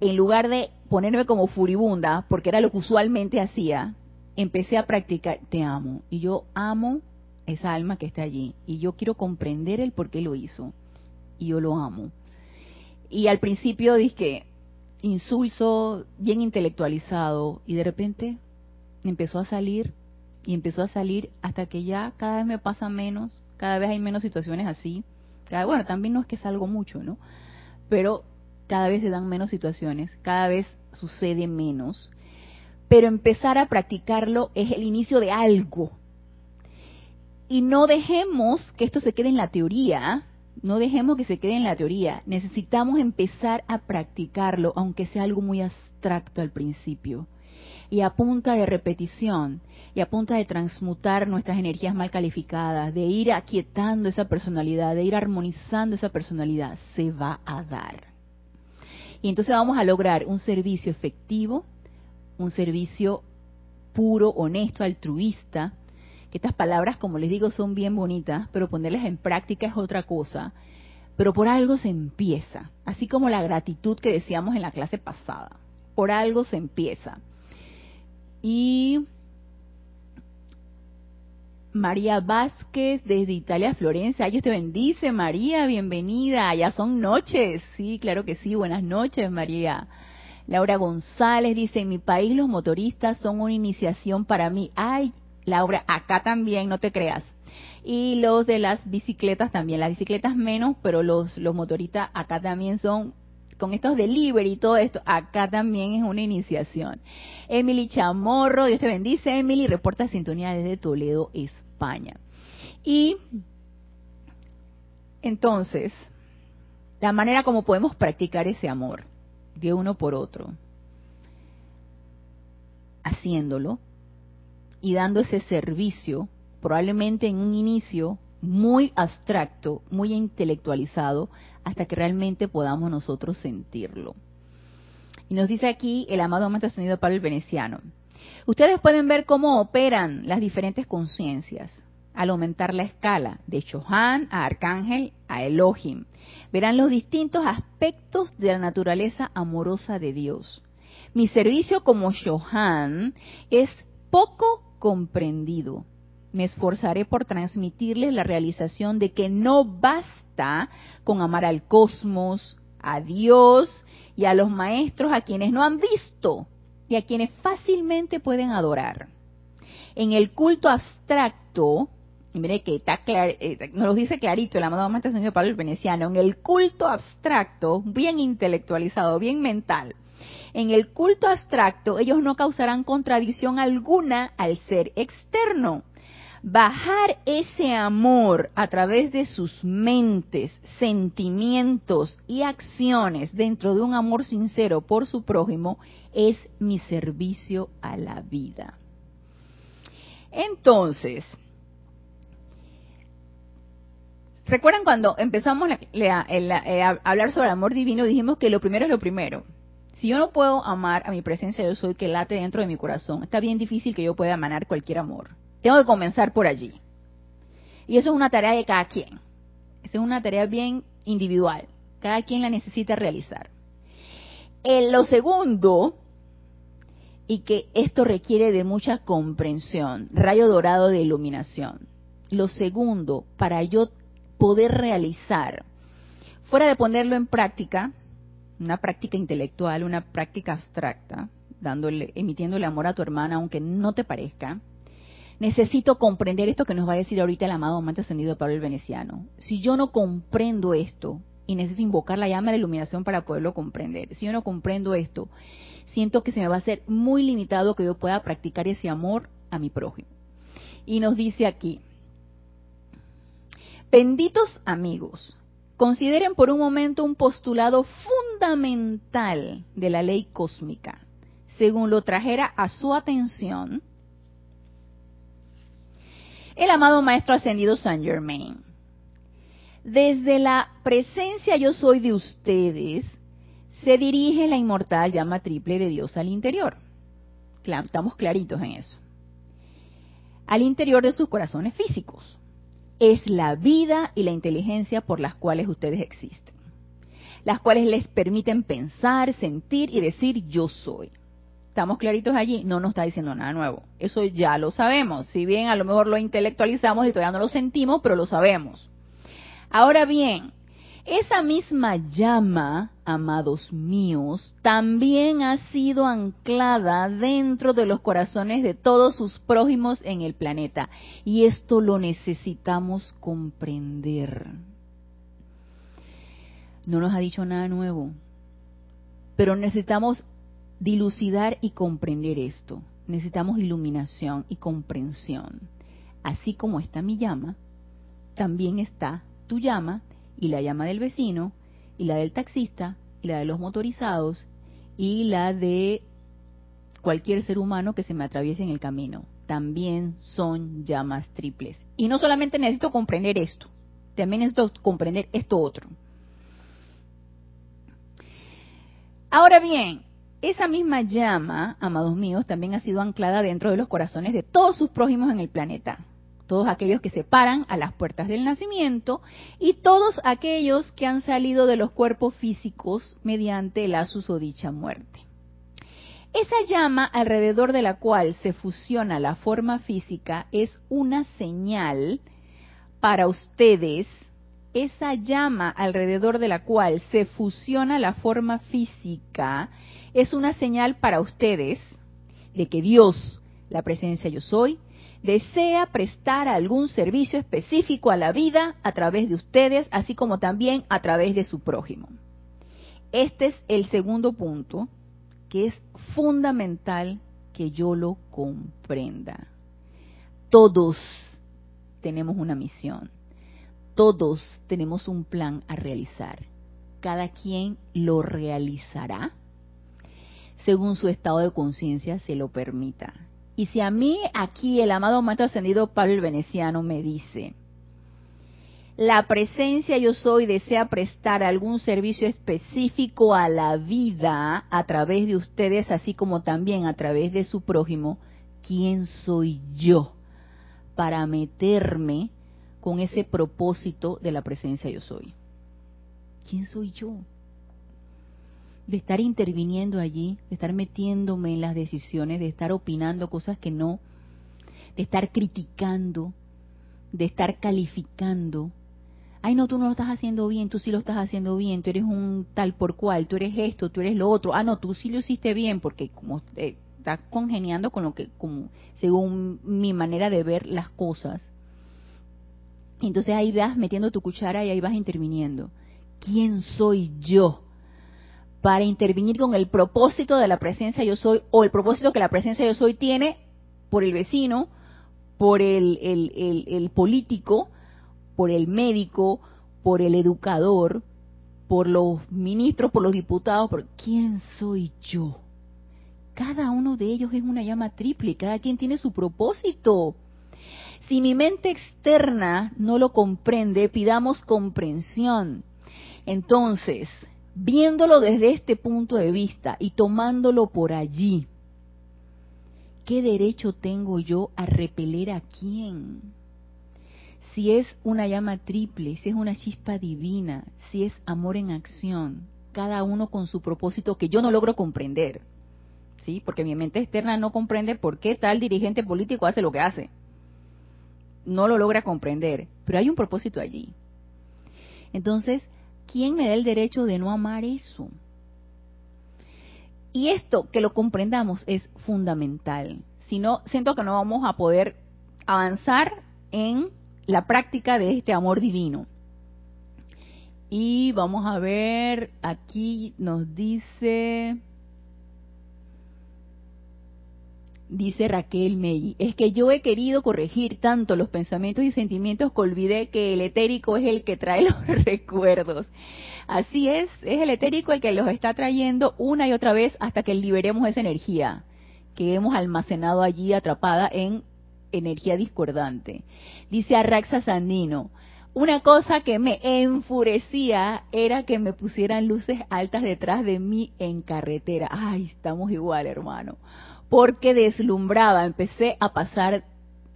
en lugar de ponerme como furibunda, porque era lo que usualmente hacía, empecé a practicar, te amo. Y yo amo esa alma que está allí. Y yo quiero comprender el por qué lo hizo. Y yo lo amo. Y al principio dije, insulso, bien intelectualizado, y de repente empezó a salir y empezó a salir hasta que ya cada vez me pasa menos, cada vez hay menos situaciones así. Cada, bueno, también no es que salgo mucho, ¿no? Pero cada vez se dan menos situaciones, cada vez sucede menos. Pero empezar a practicarlo es el inicio de algo. Y no dejemos que esto se quede en la teoría, no dejemos que se quede en la teoría. Necesitamos empezar a practicarlo, aunque sea algo muy abstracto al principio. Y a punta de repetición, y a punta de transmutar nuestras energías mal calificadas, de ir aquietando esa personalidad, de ir armonizando esa personalidad, se va a dar. Y entonces vamos a lograr un servicio efectivo, un servicio puro, honesto, altruista, que estas palabras, como les digo, son bien bonitas, pero ponerlas en práctica es otra cosa. Pero por algo se empieza, así como la gratitud que decíamos en la clase pasada. Por algo se empieza. Y María Vázquez desde Italia, Florencia. Dios te bendice, María, bienvenida. Ya son noches. Sí, claro que sí. Buenas noches, María. Laura González dice, en mi país los motoristas son una iniciación para mí. Ay, Laura, acá también, no te creas. Y los de las bicicletas también, las bicicletas menos, pero los, los motoristas acá también son con estos delivery y todo esto, acá también es una iniciación. Emily Chamorro, Dios te bendice, Emily, reporta sintonía desde Toledo, España. Y entonces, la manera como podemos practicar ese amor de uno por otro, haciéndolo y dando ese servicio, probablemente en un inicio muy abstracto, muy intelectualizado, hasta que realmente podamos nosotros sentirlo. Y nos dice aquí el amado Maestro Ascendido Pablo el Veneciano. Ustedes pueden ver cómo operan las diferentes conciencias al aumentar la escala de Shohan a Arcángel a Elohim. Verán los distintos aspectos de la naturaleza amorosa de Dios. Mi servicio como Shohan es poco comprendido. Me esforzaré por transmitirles la realización de que no basta con amar al cosmos, a Dios y a los maestros a quienes no han visto y a quienes fácilmente pueden adorar. En el culto abstracto, y mire que está eh, nos lo dice clarito el amado Maestro Señor Pablo el Veneciano, en el culto abstracto, bien intelectualizado, bien mental, en el culto abstracto ellos no causarán contradicción alguna al ser externo. Bajar ese amor a través de sus mentes, sentimientos y acciones dentro de un amor sincero por su prójimo es mi servicio a la vida. Entonces, ¿recuerdan cuando empezamos a hablar sobre el amor divino? Dijimos que lo primero es lo primero. Si yo no puedo amar a mi presencia yo soy que late dentro de mi corazón, está bien difícil que yo pueda emanar cualquier amor. Tengo que comenzar por allí. Y eso es una tarea de cada quien. Esa es una tarea bien individual. Cada quien la necesita realizar. En lo segundo, y que esto requiere de mucha comprensión, rayo dorado de iluminación. Lo segundo, para yo poder realizar, fuera de ponerlo en práctica, una práctica intelectual, una práctica abstracta, dándole, emitiéndole amor a tu hermana, aunque no te parezca, necesito comprender esto que nos va a decir ahorita el amado amante ascendido Pablo el Veneciano. Si yo no comprendo esto, y necesito invocar la llama de la iluminación para poderlo comprender, si yo no comprendo esto, siento que se me va a hacer muy limitado que yo pueda practicar ese amor a mi prójimo. Y nos dice aquí, benditos amigos, Consideren por un momento un postulado fundamental de la ley cósmica. Según lo trajera a su atención el amado Maestro Ascendido Saint Germain. Desde la presencia yo soy de ustedes, se dirige la inmortal llama triple de Dios al interior. Estamos claritos en eso. Al interior de sus corazones físicos es la vida y la inteligencia por las cuales ustedes existen, las cuales les permiten pensar, sentir y decir yo soy. ¿Estamos claritos allí? No nos está diciendo nada nuevo. Eso ya lo sabemos. Si bien a lo mejor lo intelectualizamos y todavía no lo sentimos, pero lo sabemos. Ahora bien, esa misma llama, amados míos, también ha sido anclada dentro de los corazones de todos sus prójimos en el planeta. Y esto lo necesitamos comprender. No nos ha dicho nada nuevo, pero necesitamos dilucidar y comprender esto. Necesitamos iluminación y comprensión. Así como está mi llama, también está tu llama y la llama del vecino, y la del taxista, y la de los motorizados, y la de cualquier ser humano que se me atraviese en el camino. También son llamas triples. Y no solamente necesito comprender esto, también necesito comprender esto otro. Ahora bien, esa misma llama, amados míos, también ha sido anclada dentro de los corazones de todos sus prójimos en el planeta todos aquellos que se paran a las puertas del nacimiento y todos aquellos que han salido de los cuerpos físicos mediante la susodicha muerte. Esa llama alrededor de la cual se fusiona la forma física es una señal para ustedes. Esa llama alrededor de la cual se fusiona la forma física es una señal para ustedes de que Dios, la presencia yo soy, desea prestar algún servicio específico a la vida a través de ustedes, así como también a través de su prójimo. Este es el segundo punto que es fundamental que yo lo comprenda. Todos tenemos una misión. Todos tenemos un plan a realizar. Cada quien lo realizará según su estado de conciencia se lo permita. Y si a mí aquí el amado maestro ascendido Pablo el Veneciano me dice, la presencia yo soy desea prestar algún servicio específico a la vida a través de ustedes, así como también a través de su prójimo, ¿quién soy yo para meterme con ese propósito de la presencia yo soy? ¿Quién soy yo? De estar interviniendo allí, de estar metiéndome en las decisiones, de estar opinando cosas que no, de estar criticando, de estar calificando. Ay, no, tú no lo estás haciendo bien, tú sí lo estás haciendo bien, tú eres un tal por cual, tú eres esto, tú eres lo otro. Ah, no, tú sí lo hiciste bien, porque como eh, estás congeniando con lo que, como, según mi manera de ver las cosas. Entonces ahí vas metiendo tu cuchara y ahí vas interviniendo. ¿Quién soy yo? Para intervenir con el propósito de la presencia yo soy o el propósito que la presencia yo soy tiene por el vecino, por el, el, político, por el médico, por el educador, por los ministros, por los diputados, por quién soy yo. Cada uno de ellos es una llama triple, cada quien tiene su propósito. Si mi mente externa no lo comprende, pidamos comprensión. Entonces, viéndolo desde este punto de vista y tomándolo por allí, ¿qué derecho tengo yo a repeler a quién? Si es una llama triple, si es una chispa divina, si es amor en acción, cada uno con su propósito que yo no logro comprender, ¿sí? Porque mi mente externa no comprende por qué tal dirigente político hace lo que hace. No lo logra comprender, pero hay un propósito allí. Entonces, ¿quién me da el derecho de no amar eso? Y esto, que lo comprendamos, es fundamental. Si no, siento que no vamos a poder avanzar en la práctica de este amor divino. Y vamos a ver, aquí nos dice, dice Raquel Meyi, es que yo he querido corregir tanto los pensamientos y sentimientos que olvidé que el etérico es el que trae los recuerdos. Así es, es el etérico el que los está trayendo una y otra vez hasta que liberemos esa energía que hemos almacenado allí atrapada en energía discordante. Dice Arraxa Sandino, una cosa que me enfurecía era que me pusieran luces altas detrás de mí en carretera. Ay, estamos igual, hermano porque deslumbraba, empecé a pasar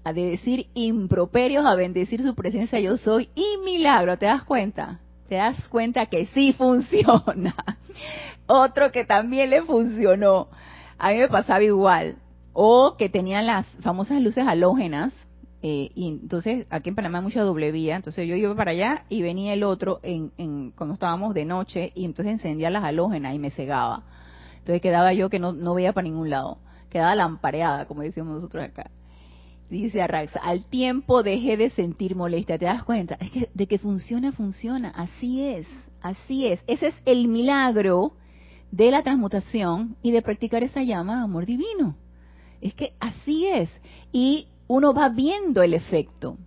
a decir improperios, a bendecir su presencia yo soy y milagro, ¿te das cuenta? Te das cuenta que sí funciona. Otro que también le funcionó, a mí me pasaba igual, o que tenían las famosas luces halógenas, eh, y entonces aquí en Panamá hay mucha doble vía, entonces yo iba para allá y venía el otro en, en, cuando estábamos de noche y entonces encendía las halógenas y me cegaba. Entonces quedaba yo que no, no veía para ningún lado quedaba lampareada, como decimos nosotros acá. Dice Arraxa, al tiempo dejé de sentir molestia, ¿te das cuenta? Es que de que funciona, funciona, así es, así es. Ese es el milagro de la transmutación y de practicar esa llama de amor divino. Es que así es. Y uno va viendo el efecto.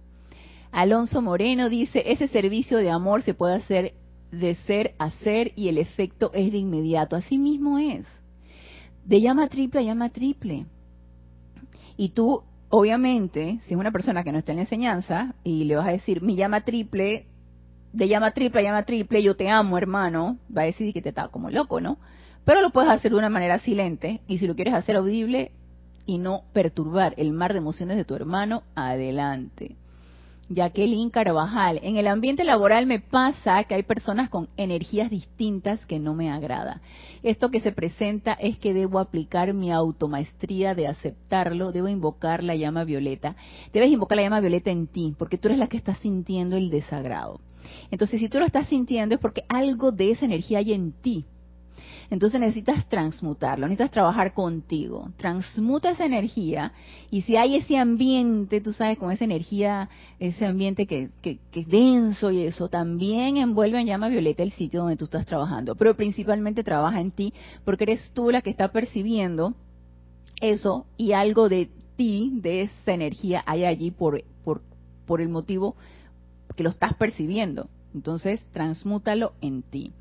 Alonso Moreno dice, ese servicio de amor se puede hacer de ser a ser y el efecto es de inmediato. Así mismo es de llama triple a llama triple. Y tú, obviamente, si es una persona que no está en la enseñanza y le vas a decir, mi llama triple, de llama triple a llama triple, yo te amo, hermano, va a decir que te está como loco, ¿no? Pero lo puedes hacer de una manera silente y si lo quieres hacer audible y no perturbar el mar de emociones de tu hermano, adelante. Jacqueline Carvajal. En el ambiente laboral me pasa que hay personas con energías distintas que no me agrada. Esto que se presenta es que debo aplicar mi automaestría de aceptarlo, debo invocar la llama violeta. Debes invocar la llama violeta en ti, porque tú eres la que está sintiendo el desagrado. Entonces, si tú lo estás sintiendo es porque algo de esa energía hay en ti entonces necesitas transmutarlo, necesitas trabajar contigo. Transmuta esa energía y si hay ese ambiente, tú sabes, con esa energía, ese ambiente que, que, es denso y eso, también envuelve en llama violeta el sitio donde tú estás trabajando. Pero principalmente trabaja en ti porque eres tú la que está percibiendo eso y algo de ti, de esa energía, hay allí por, por, por el motivo que lo estás percibiendo. Entonces, transmútalo en ti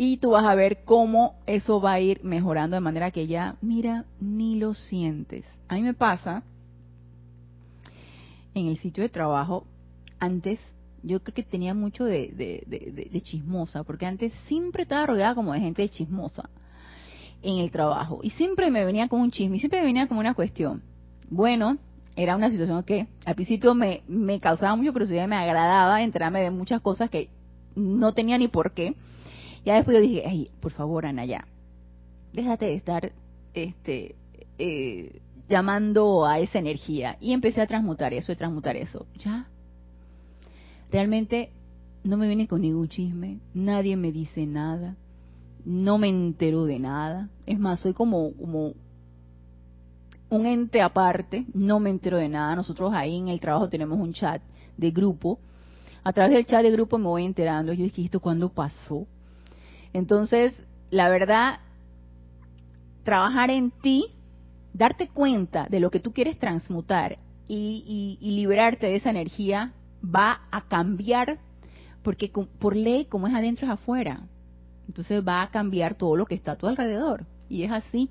y tú vas a ver cómo eso va a ir mejorando de manera que ya, mira, ni lo sientes. A mí me pasa en el sitio de trabajo, antes yo creo que tenía mucho de, de, chismosa, porque antes siempre estaba rodeada como de gente chismosa en el trabajo. Y siempre me venía con un chisme, siempre me venía como una cuestión. Bueno, era una situación que al principio me, me causaba mucha curiosidad me agradaba enterarme de muchas cosas que no tenía ni por qué ya después yo dije, ay, por favor, Ana, ya, déjate de estar este, eh, llamando a esa energía. Y empecé a transmutar eso, a transmutar eso. Ya. Realmente no me viene con ningún chisme, nadie me dice nada, no me entero de nada. Es más, soy como, como un ente aparte, no me entero de nada. Nosotros ahí en el trabajo tenemos un chat de grupo. A través del chat de grupo me voy enterando. Yo dije, ¿esto cuándo pasó? Entonces, la verdad, trabajar en ti, darte cuenta de lo que tú quieres transmutar y, liberarte de esa energía va a cambiar, porque por ley, como es adentro es afuera. Entonces va a cambiar todo lo que está a tu alrededor. Y es así.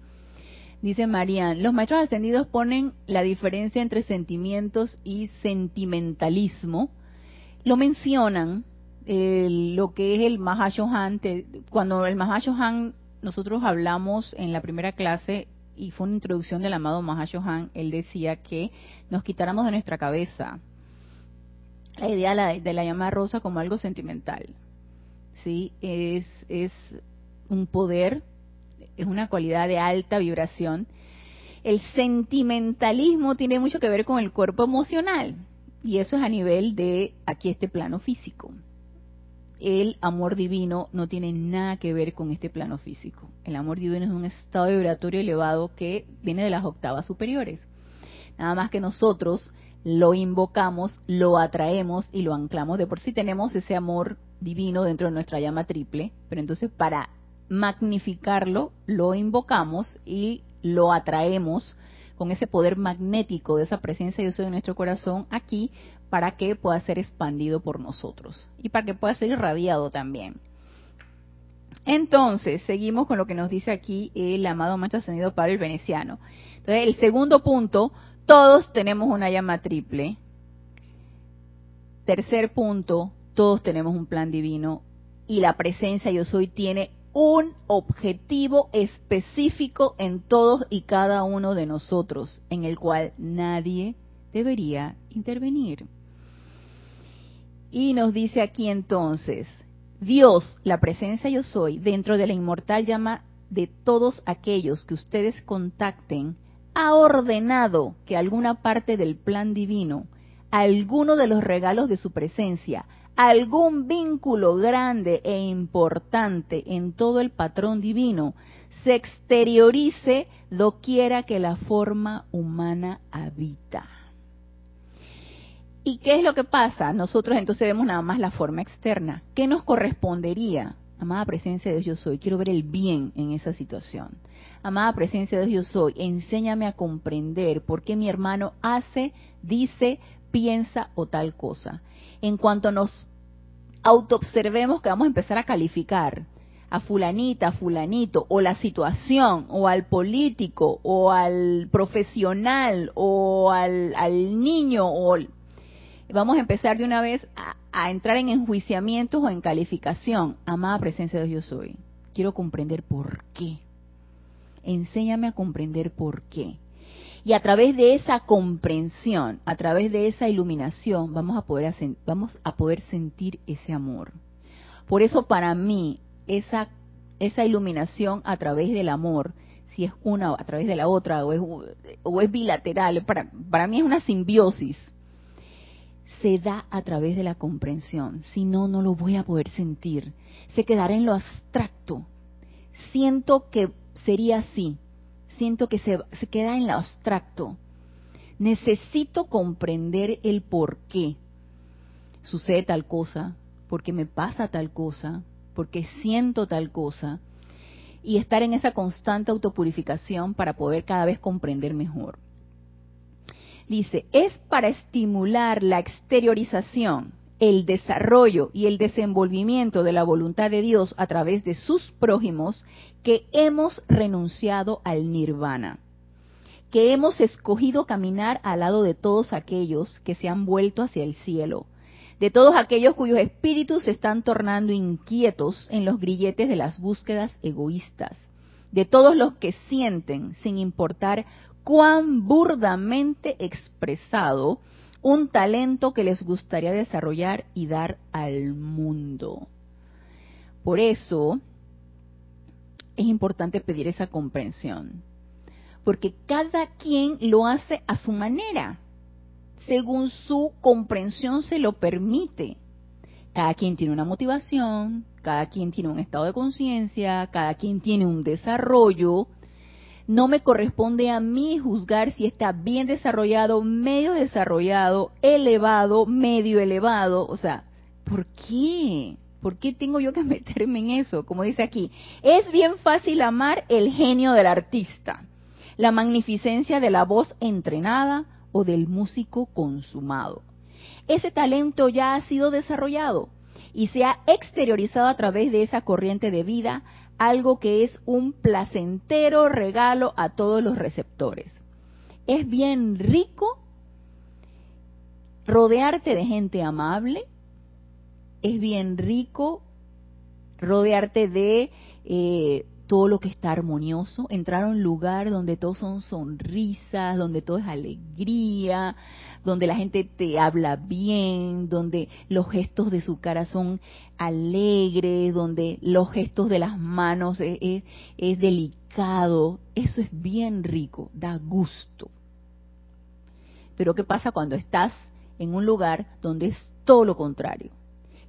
Dice Marian, los maestros ascendidos ponen la diferencia entre sentimientos y sentimentalismo. Lo mencionan, lo que es el Mahashohan, cuando el Mahashohan, nosotros hablamos en la primera clase y fue una introducción del amado Mahashohan, él decía que nos quitáramos de nuestra cabeza la idea de la, llama rosa como algo sentimental. ¿sí? Es, es un poder, es una cualidad de alta vibración. El sentimentalismo tiene mucho que ver con el cuerpo emocional y eso es a nivel de aquí este plano físico el amor divino no tiene nada que ver con este plano físico. El amor divino es un estado vibratorio elevado que viene de las octavas superiores. Nada más que nosotros lo invocamos, lo atraemos y lo anclamos. De por sí tenemos ese amor divino dentro de nuestra llama triple, pero entonces para magnificarlo lo invocamos y lo atraemos con ese poder magnético de esa presencia de Dios en nuestro corazón aquí para que pueda ser expandido por nosotros y para que pueda ser irradiado también. Entonces, seguimos con lo que nos dice aquí el amado Maestro Ascendido Pablo el Veneciano. Entonces, el segundo punto, todos tenemos una llama triple. Tercer punto, todos tenemos un plan divino y la presencia yo soy tiene un objetivo específico en todos y cada uno de nosotros, en el cual nadie debería intervenir. Y nos dice aquí entonces, Dios, la presencia yo soy, dentro de la inmortal llama de todos aquellos que ustedes contacten, ha ordenado que alguna parte del plan divino, alguno de los regalos de su presencia, algún vínculo grande e importante en todo el patrón divino, se exteriorice doquiera que la forma humana habita. ¿Y qué es lo que pasa? Nosotros entonces vemos nada más la forma externa. ¿Qué nos correspondería? Amada presencia de Dios yo soy, quiero ver el bien en esa situación. Amada presencia de Dios yo soy, enséñame a comprender por qué mi hermano hace, dice, piensa o tal cosa. En cuanto nos autoobservemos que vamos a empezar a calificar a fulanita, a fulanito, o la situación, o al político, o al profesional, o al, al niño, o vamos a empezar de una vez a, entrar en enjuiciamientos o en calificación. Amada presencia de Dios soy. Quiero comprender por qué. Enséñame a comprender por qué. Y a través de esa comprensión, a través de esa iluminación, vamos a poder, vamos a poder sentir ese amor. Por eso para mí, esa, esa iluminación a través del amor, si es una a través de la otra o es, o es bilateral, para, para mí es una simbiosis, se da a través de la comprensión. Si no, no lo voy a poder sentir. Se quedará en lo abstracto. Siento que sería así. Siento que se, queda en lo abstracto. Necesito comprender el por qué sucede tal cosa, porque me pasa tal cosa, porque siento tal cosa, y estar en esa constante autopurificación para poder cada vez comprender mejor. Dice, es para estimular la exteriorización, el desarrollo y el desenvolvimiento de la voluntad de Dios a través de sus prójimos que hemos renunciado al nirvana, que hemos escogido caminar al lado de todos aquellos que se han vuelto hacia el cielo, de todos aquellos cuyos espíritus se están tornando inquietos en los grilletes de las búsquedas egoístas, de todos los que sienten, sin importar cuán burdamente expresado, un talento que les gustaría desarrollar y dar al mundo. Por eso es importante pedir esa comprensión, porque cada quien lo hace a su manera según su comprensión se lo permite. Cada quien tiene una motivación, cada quien tiene un estado de conciencia, cada quien tiene un desarrollo. No me corresponde a mí juzgar si está bien desarrollado, medio desarrollado, elevado, medio elevado. O sea, ¿por qué? ¿Por qué tengo yo que meterme en eso? Como dice aquí, es bien fácil amar el genio del artista, la magnificencia de la voz entrenada, o del músico consumado. Ese talento ya ha sido desarrollado y se ha exteriorizado a través de esa corriente de vida, algo que es un placentero regalo a todos los receptores. Es bien rico rodearte de gente amable, es bien rico rodearte de eh, todo lo que está armonioso, entrar a un lugar donde todo son sonrisas, donde todo es alegría, donde la gente te habla bien, donde los gestos de su cara son alegres, donde los gestos de las manos es, es delicado. Eso es bien rico, da gusto. Pero ¿qué pasa cuando estás en un lugar donde es todo lo contrario?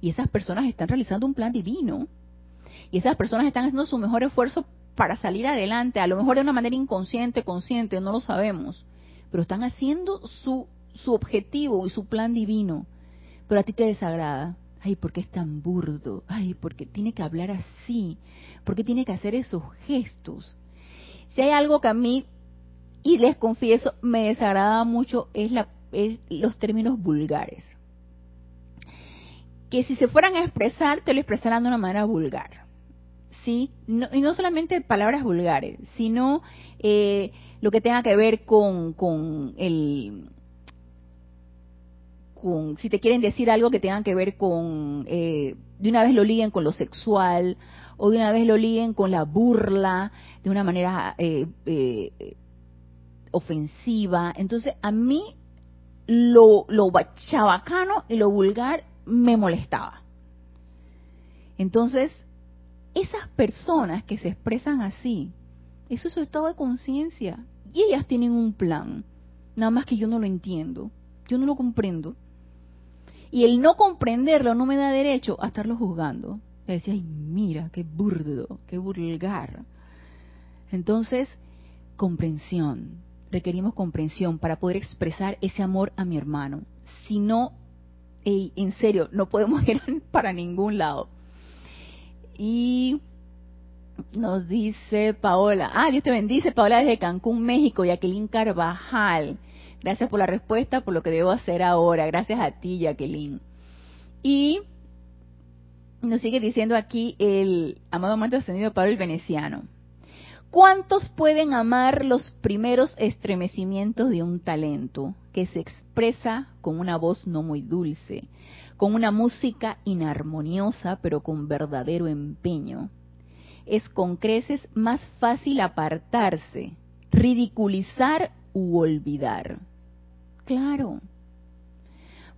Y esas personas están realizando un plan divino y esas personas están haciendo su mejor esfuerzo para salir adelante, a lo mejor de una manera inconsciente, consciente, no lo sabemos, pero están haciendo su, su objetivo y su plan divino, pero a ti te desagrada. Ay, ¿por qué es tan burdo? Ay, ¿por qué tiene que hablar así? ¿Por qué tiene que hacer esos gestos? Si hay algo que a mí, y les confieso, me desagrada mucho, es, la, es los términos vulgares. Que si se fueran a expresar, te lo expresarán de una manera vulgar y no solamente palabras vulgares, sino eh, lo que tenga que ver con, con el... Con, si te quieren decir algo que tenga que ver con, eh, de una vez lo liguen con lo sexual, o de una vez lo liguen con la burla, de una manera eh, ofensiva. Entonces, a mí lo, lo chabacano y lo vulgar me molestaba. Entonces, esas personas que se expresan así, eso es su estado de conciencia. Y ellas tienen un plan. Nada más que yo no lo entiendo. Yo no lo comprendo. Y el no comprenderlo no me da derecho a estarlo juzgando. Y decía, ay, mira, qué burdo, qué vulgar. Entonces, comprensión. Requerimos comprensión para poder expresar ese amor a mi hermano. Si no, en serio, no podemos ir para ningún lado. Y nos dice Paola, ah, Dios te bendice, Paola desde Cancún, México, Jacqueline Carvajal. Gracias por la respuesta, por lo que debo hacer ahora. Gracias a ti, Jacqueline. Y nos sigue diciendo aquí el amado amante ascendido Pablo el Veneciano. ¿Cuántos pueden amar los primeros estremecimientos de un talento que se expresa con una voz no muy dulce, con una música inarmoniosa pero con verdadero empeño. Es con creces más fácil apartarse, ridiculizar u olvidar. Claro,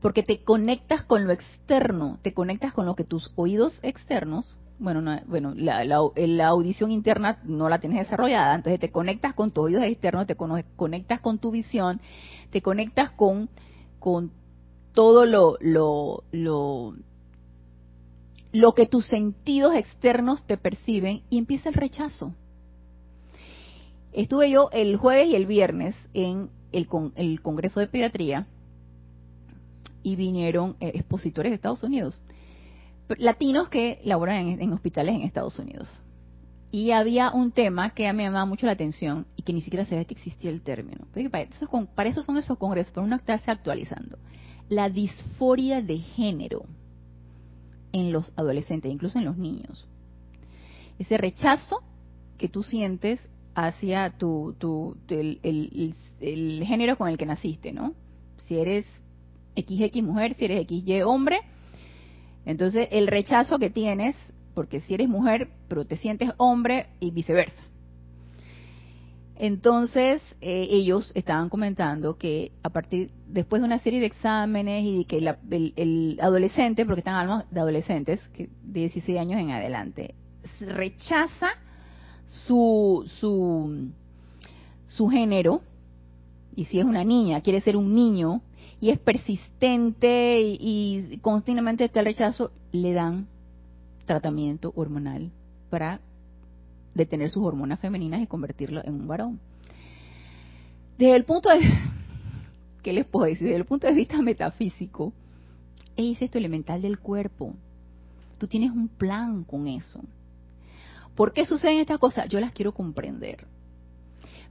porque te conectas con lo externo, te conectas con lo que tus oídos externos, bueno, bueno la, la, audición interna no la tienes desarrollada, entonces te conectas con tus oídos externos, te conectas con tu visión, te conectas con, con todo lo, lo, lo, lo que tus sentidos externos te perciben y empieza el rechazo. Estuve yo el jueves y el viernes en el, el Congreso de Pediatría y vinieron eh, expositores de Estados Unidos, latinos que laboran en, hospitales en Estados Unidos. Y había un tema que a mí me llamaba mucho la atención y que ni siquiera sabía que existía el término. Para eso, para eso son esos congresos, para uno estarse actualizando. La disforia de género en los adolescentes, incluso en los niños. Ese rechazo que tú sientes hacia tu, tu el, el, género con el que naciste, ¿no? Si eres XX mujer, si eres XY hombre. Entonces, el rechazo que tienes, porque si eres mujer, pero te sientes hombre y viceversa. Entonces, eh, ellos estaban comentando que a partir, después de una serie de exámenes y que el, adolescente, porque están hablando de adolescentes, que de 16 años en adelante, rechaza su, su, su género, y si es una niña, quiere ser un niño, y es persistente y, continuamente está el rechazo, le dan tratamiento hormonal para detener sus hormonas femeninas y convertirlo en un varón. Desde el punto de ¿qué les puedo decir? Desde el punto de vista metafísico, es esto elemental del cuerpo. Tú tienes un plan con eso. ¿Por qué suceden estas cosas? Yo las quiero comprender.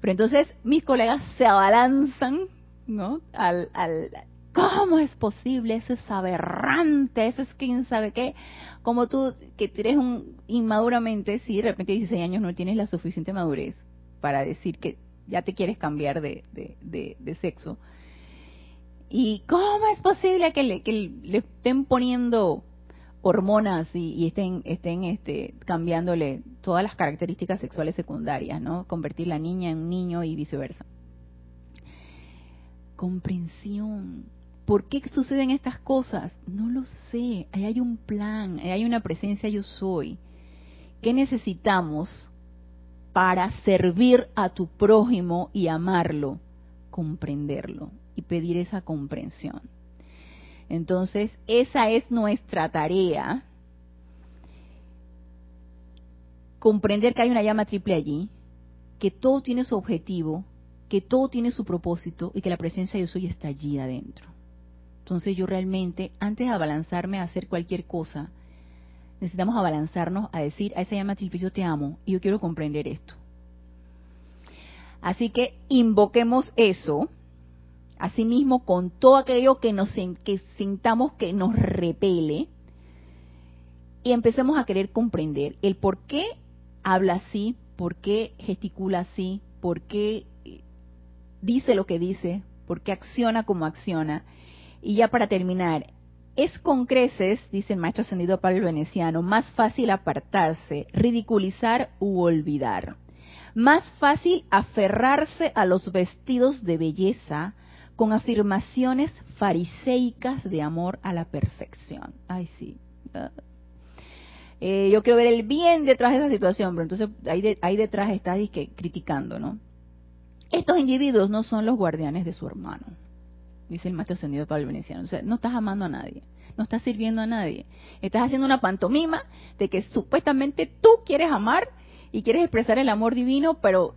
Pero entonces mis colegas se abalanzan ¿no? Al, al, ¿Cómo es posible? Eso es aberrante, eso es quién sabe qué. Como tú, que eres un inmaduramente, si de repente 16 años no tienes la suficiente madurez para decir que ya te quieres cambiar de, de, sexo. ¿Y cómo es posible que le, que le estén poniendo hormonas y, y, estén, estén este, cambiándole todas las características sexuales secundarias, ¿no? Convertir la niña en un niño y viceversa comprensión. ¿Por qué suceden estas cosas? No lo sé. Ahí hay un plan, ahí hay una presencia yo soy. ¿Qué necesitamos para servir a tu prójimo y amarlo? Comprenderlo y pedir esa comprensión. Entonces, esa es nuestra tarea. Comprender que hay una llama triple allí, que todo tiene su objetivo, que todo tiene su propósito y que la presencia de yo soy está allí adentro. Entonces yo realmente, antes de abalanzarme a hacer cualquier cosa, necesitamos abalanzarnos a decir a esa llama yo te amo y yo quiero comprender esto. Así que invoquemos eso, asimismo con todo aquello que nos que sintamos que nos repele y empecemos a querer comprender el por qué habla así, por qué gesticula así, por qué dice lo que dice, porque acciona como acciona. Y ya para terminar, es con creces, dice el maestro ascendido Pablo Veneciano, más fácil apartarse, ridiculizar u olvidar. Más fácil aferrarse a los vestidos de belleza con afirmaciones fariseicas de amor a la perfección. Ay, sí. Eh, yo quiero ver el bien detrás de esa situación, pero entonces ahí, ahí detrás está criticando, ¿no? Estos individuos no son los guardianes de su hermano, dice el maestro ascendido Pablo Veneciano. O sea, no estás amando a nadie, no estás sirviendo a nadie. Estás haciendo una pantomima de que supuestamente tú quieres amar y quieres expresar el amor divino, pero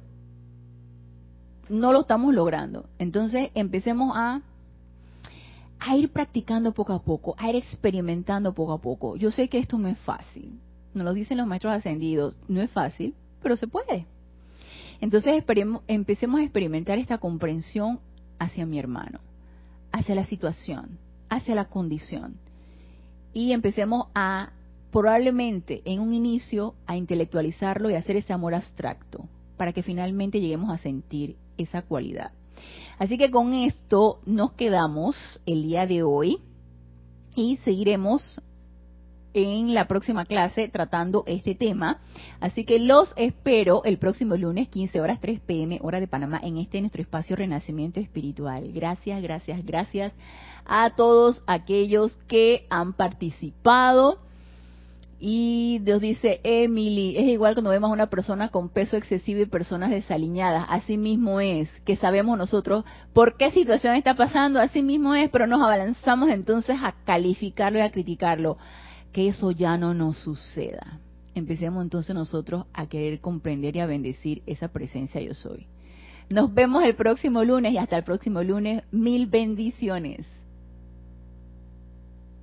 no lo estamos logrando. Entonces empecemos a, a ir practicando poco a poco, a ir experimentando poco a poco. Yo sé que esto no es fácil, nos lo dicen los maestros ascendidos, no es fácil, pero se puede. Entonces empecemos a experimentar esta comprensión hacia mi hermano, hacia la situación, hacia la condición. Y empecemos a, probablemente en un inicio, a intelectualizarlo y hacer ese amor abstracto, para que finalmente lleguemos a sentir esa cualidad. Así que con esto nos quedamos el día de hoy y seguiremos en la próxima clase tratando este tema. Así que los espero el próximo lunes, 15 horas 3 pm, hora de Panamá, en este nuestro espacio Renacimiento Espiritual. Gracias, gracias, gracias a todos aquellos que han participado. Y Dios dice, Emily, es igual cuando vemos a una persona con peso excesivo y personas desaliñadas. Así mismo es, que sabemos nosotros por qué situación está pasando, así mismo es, pero nos abalanzamos entonces a calificarlo y a criticarlo que eso ya no nos suceda. Empecemos entonces nosotros a querer comprender y a bendecir esa presencia yo soy. Nos vemos el próximo lunes y hasta el próximo lunes. Mil bendiciones.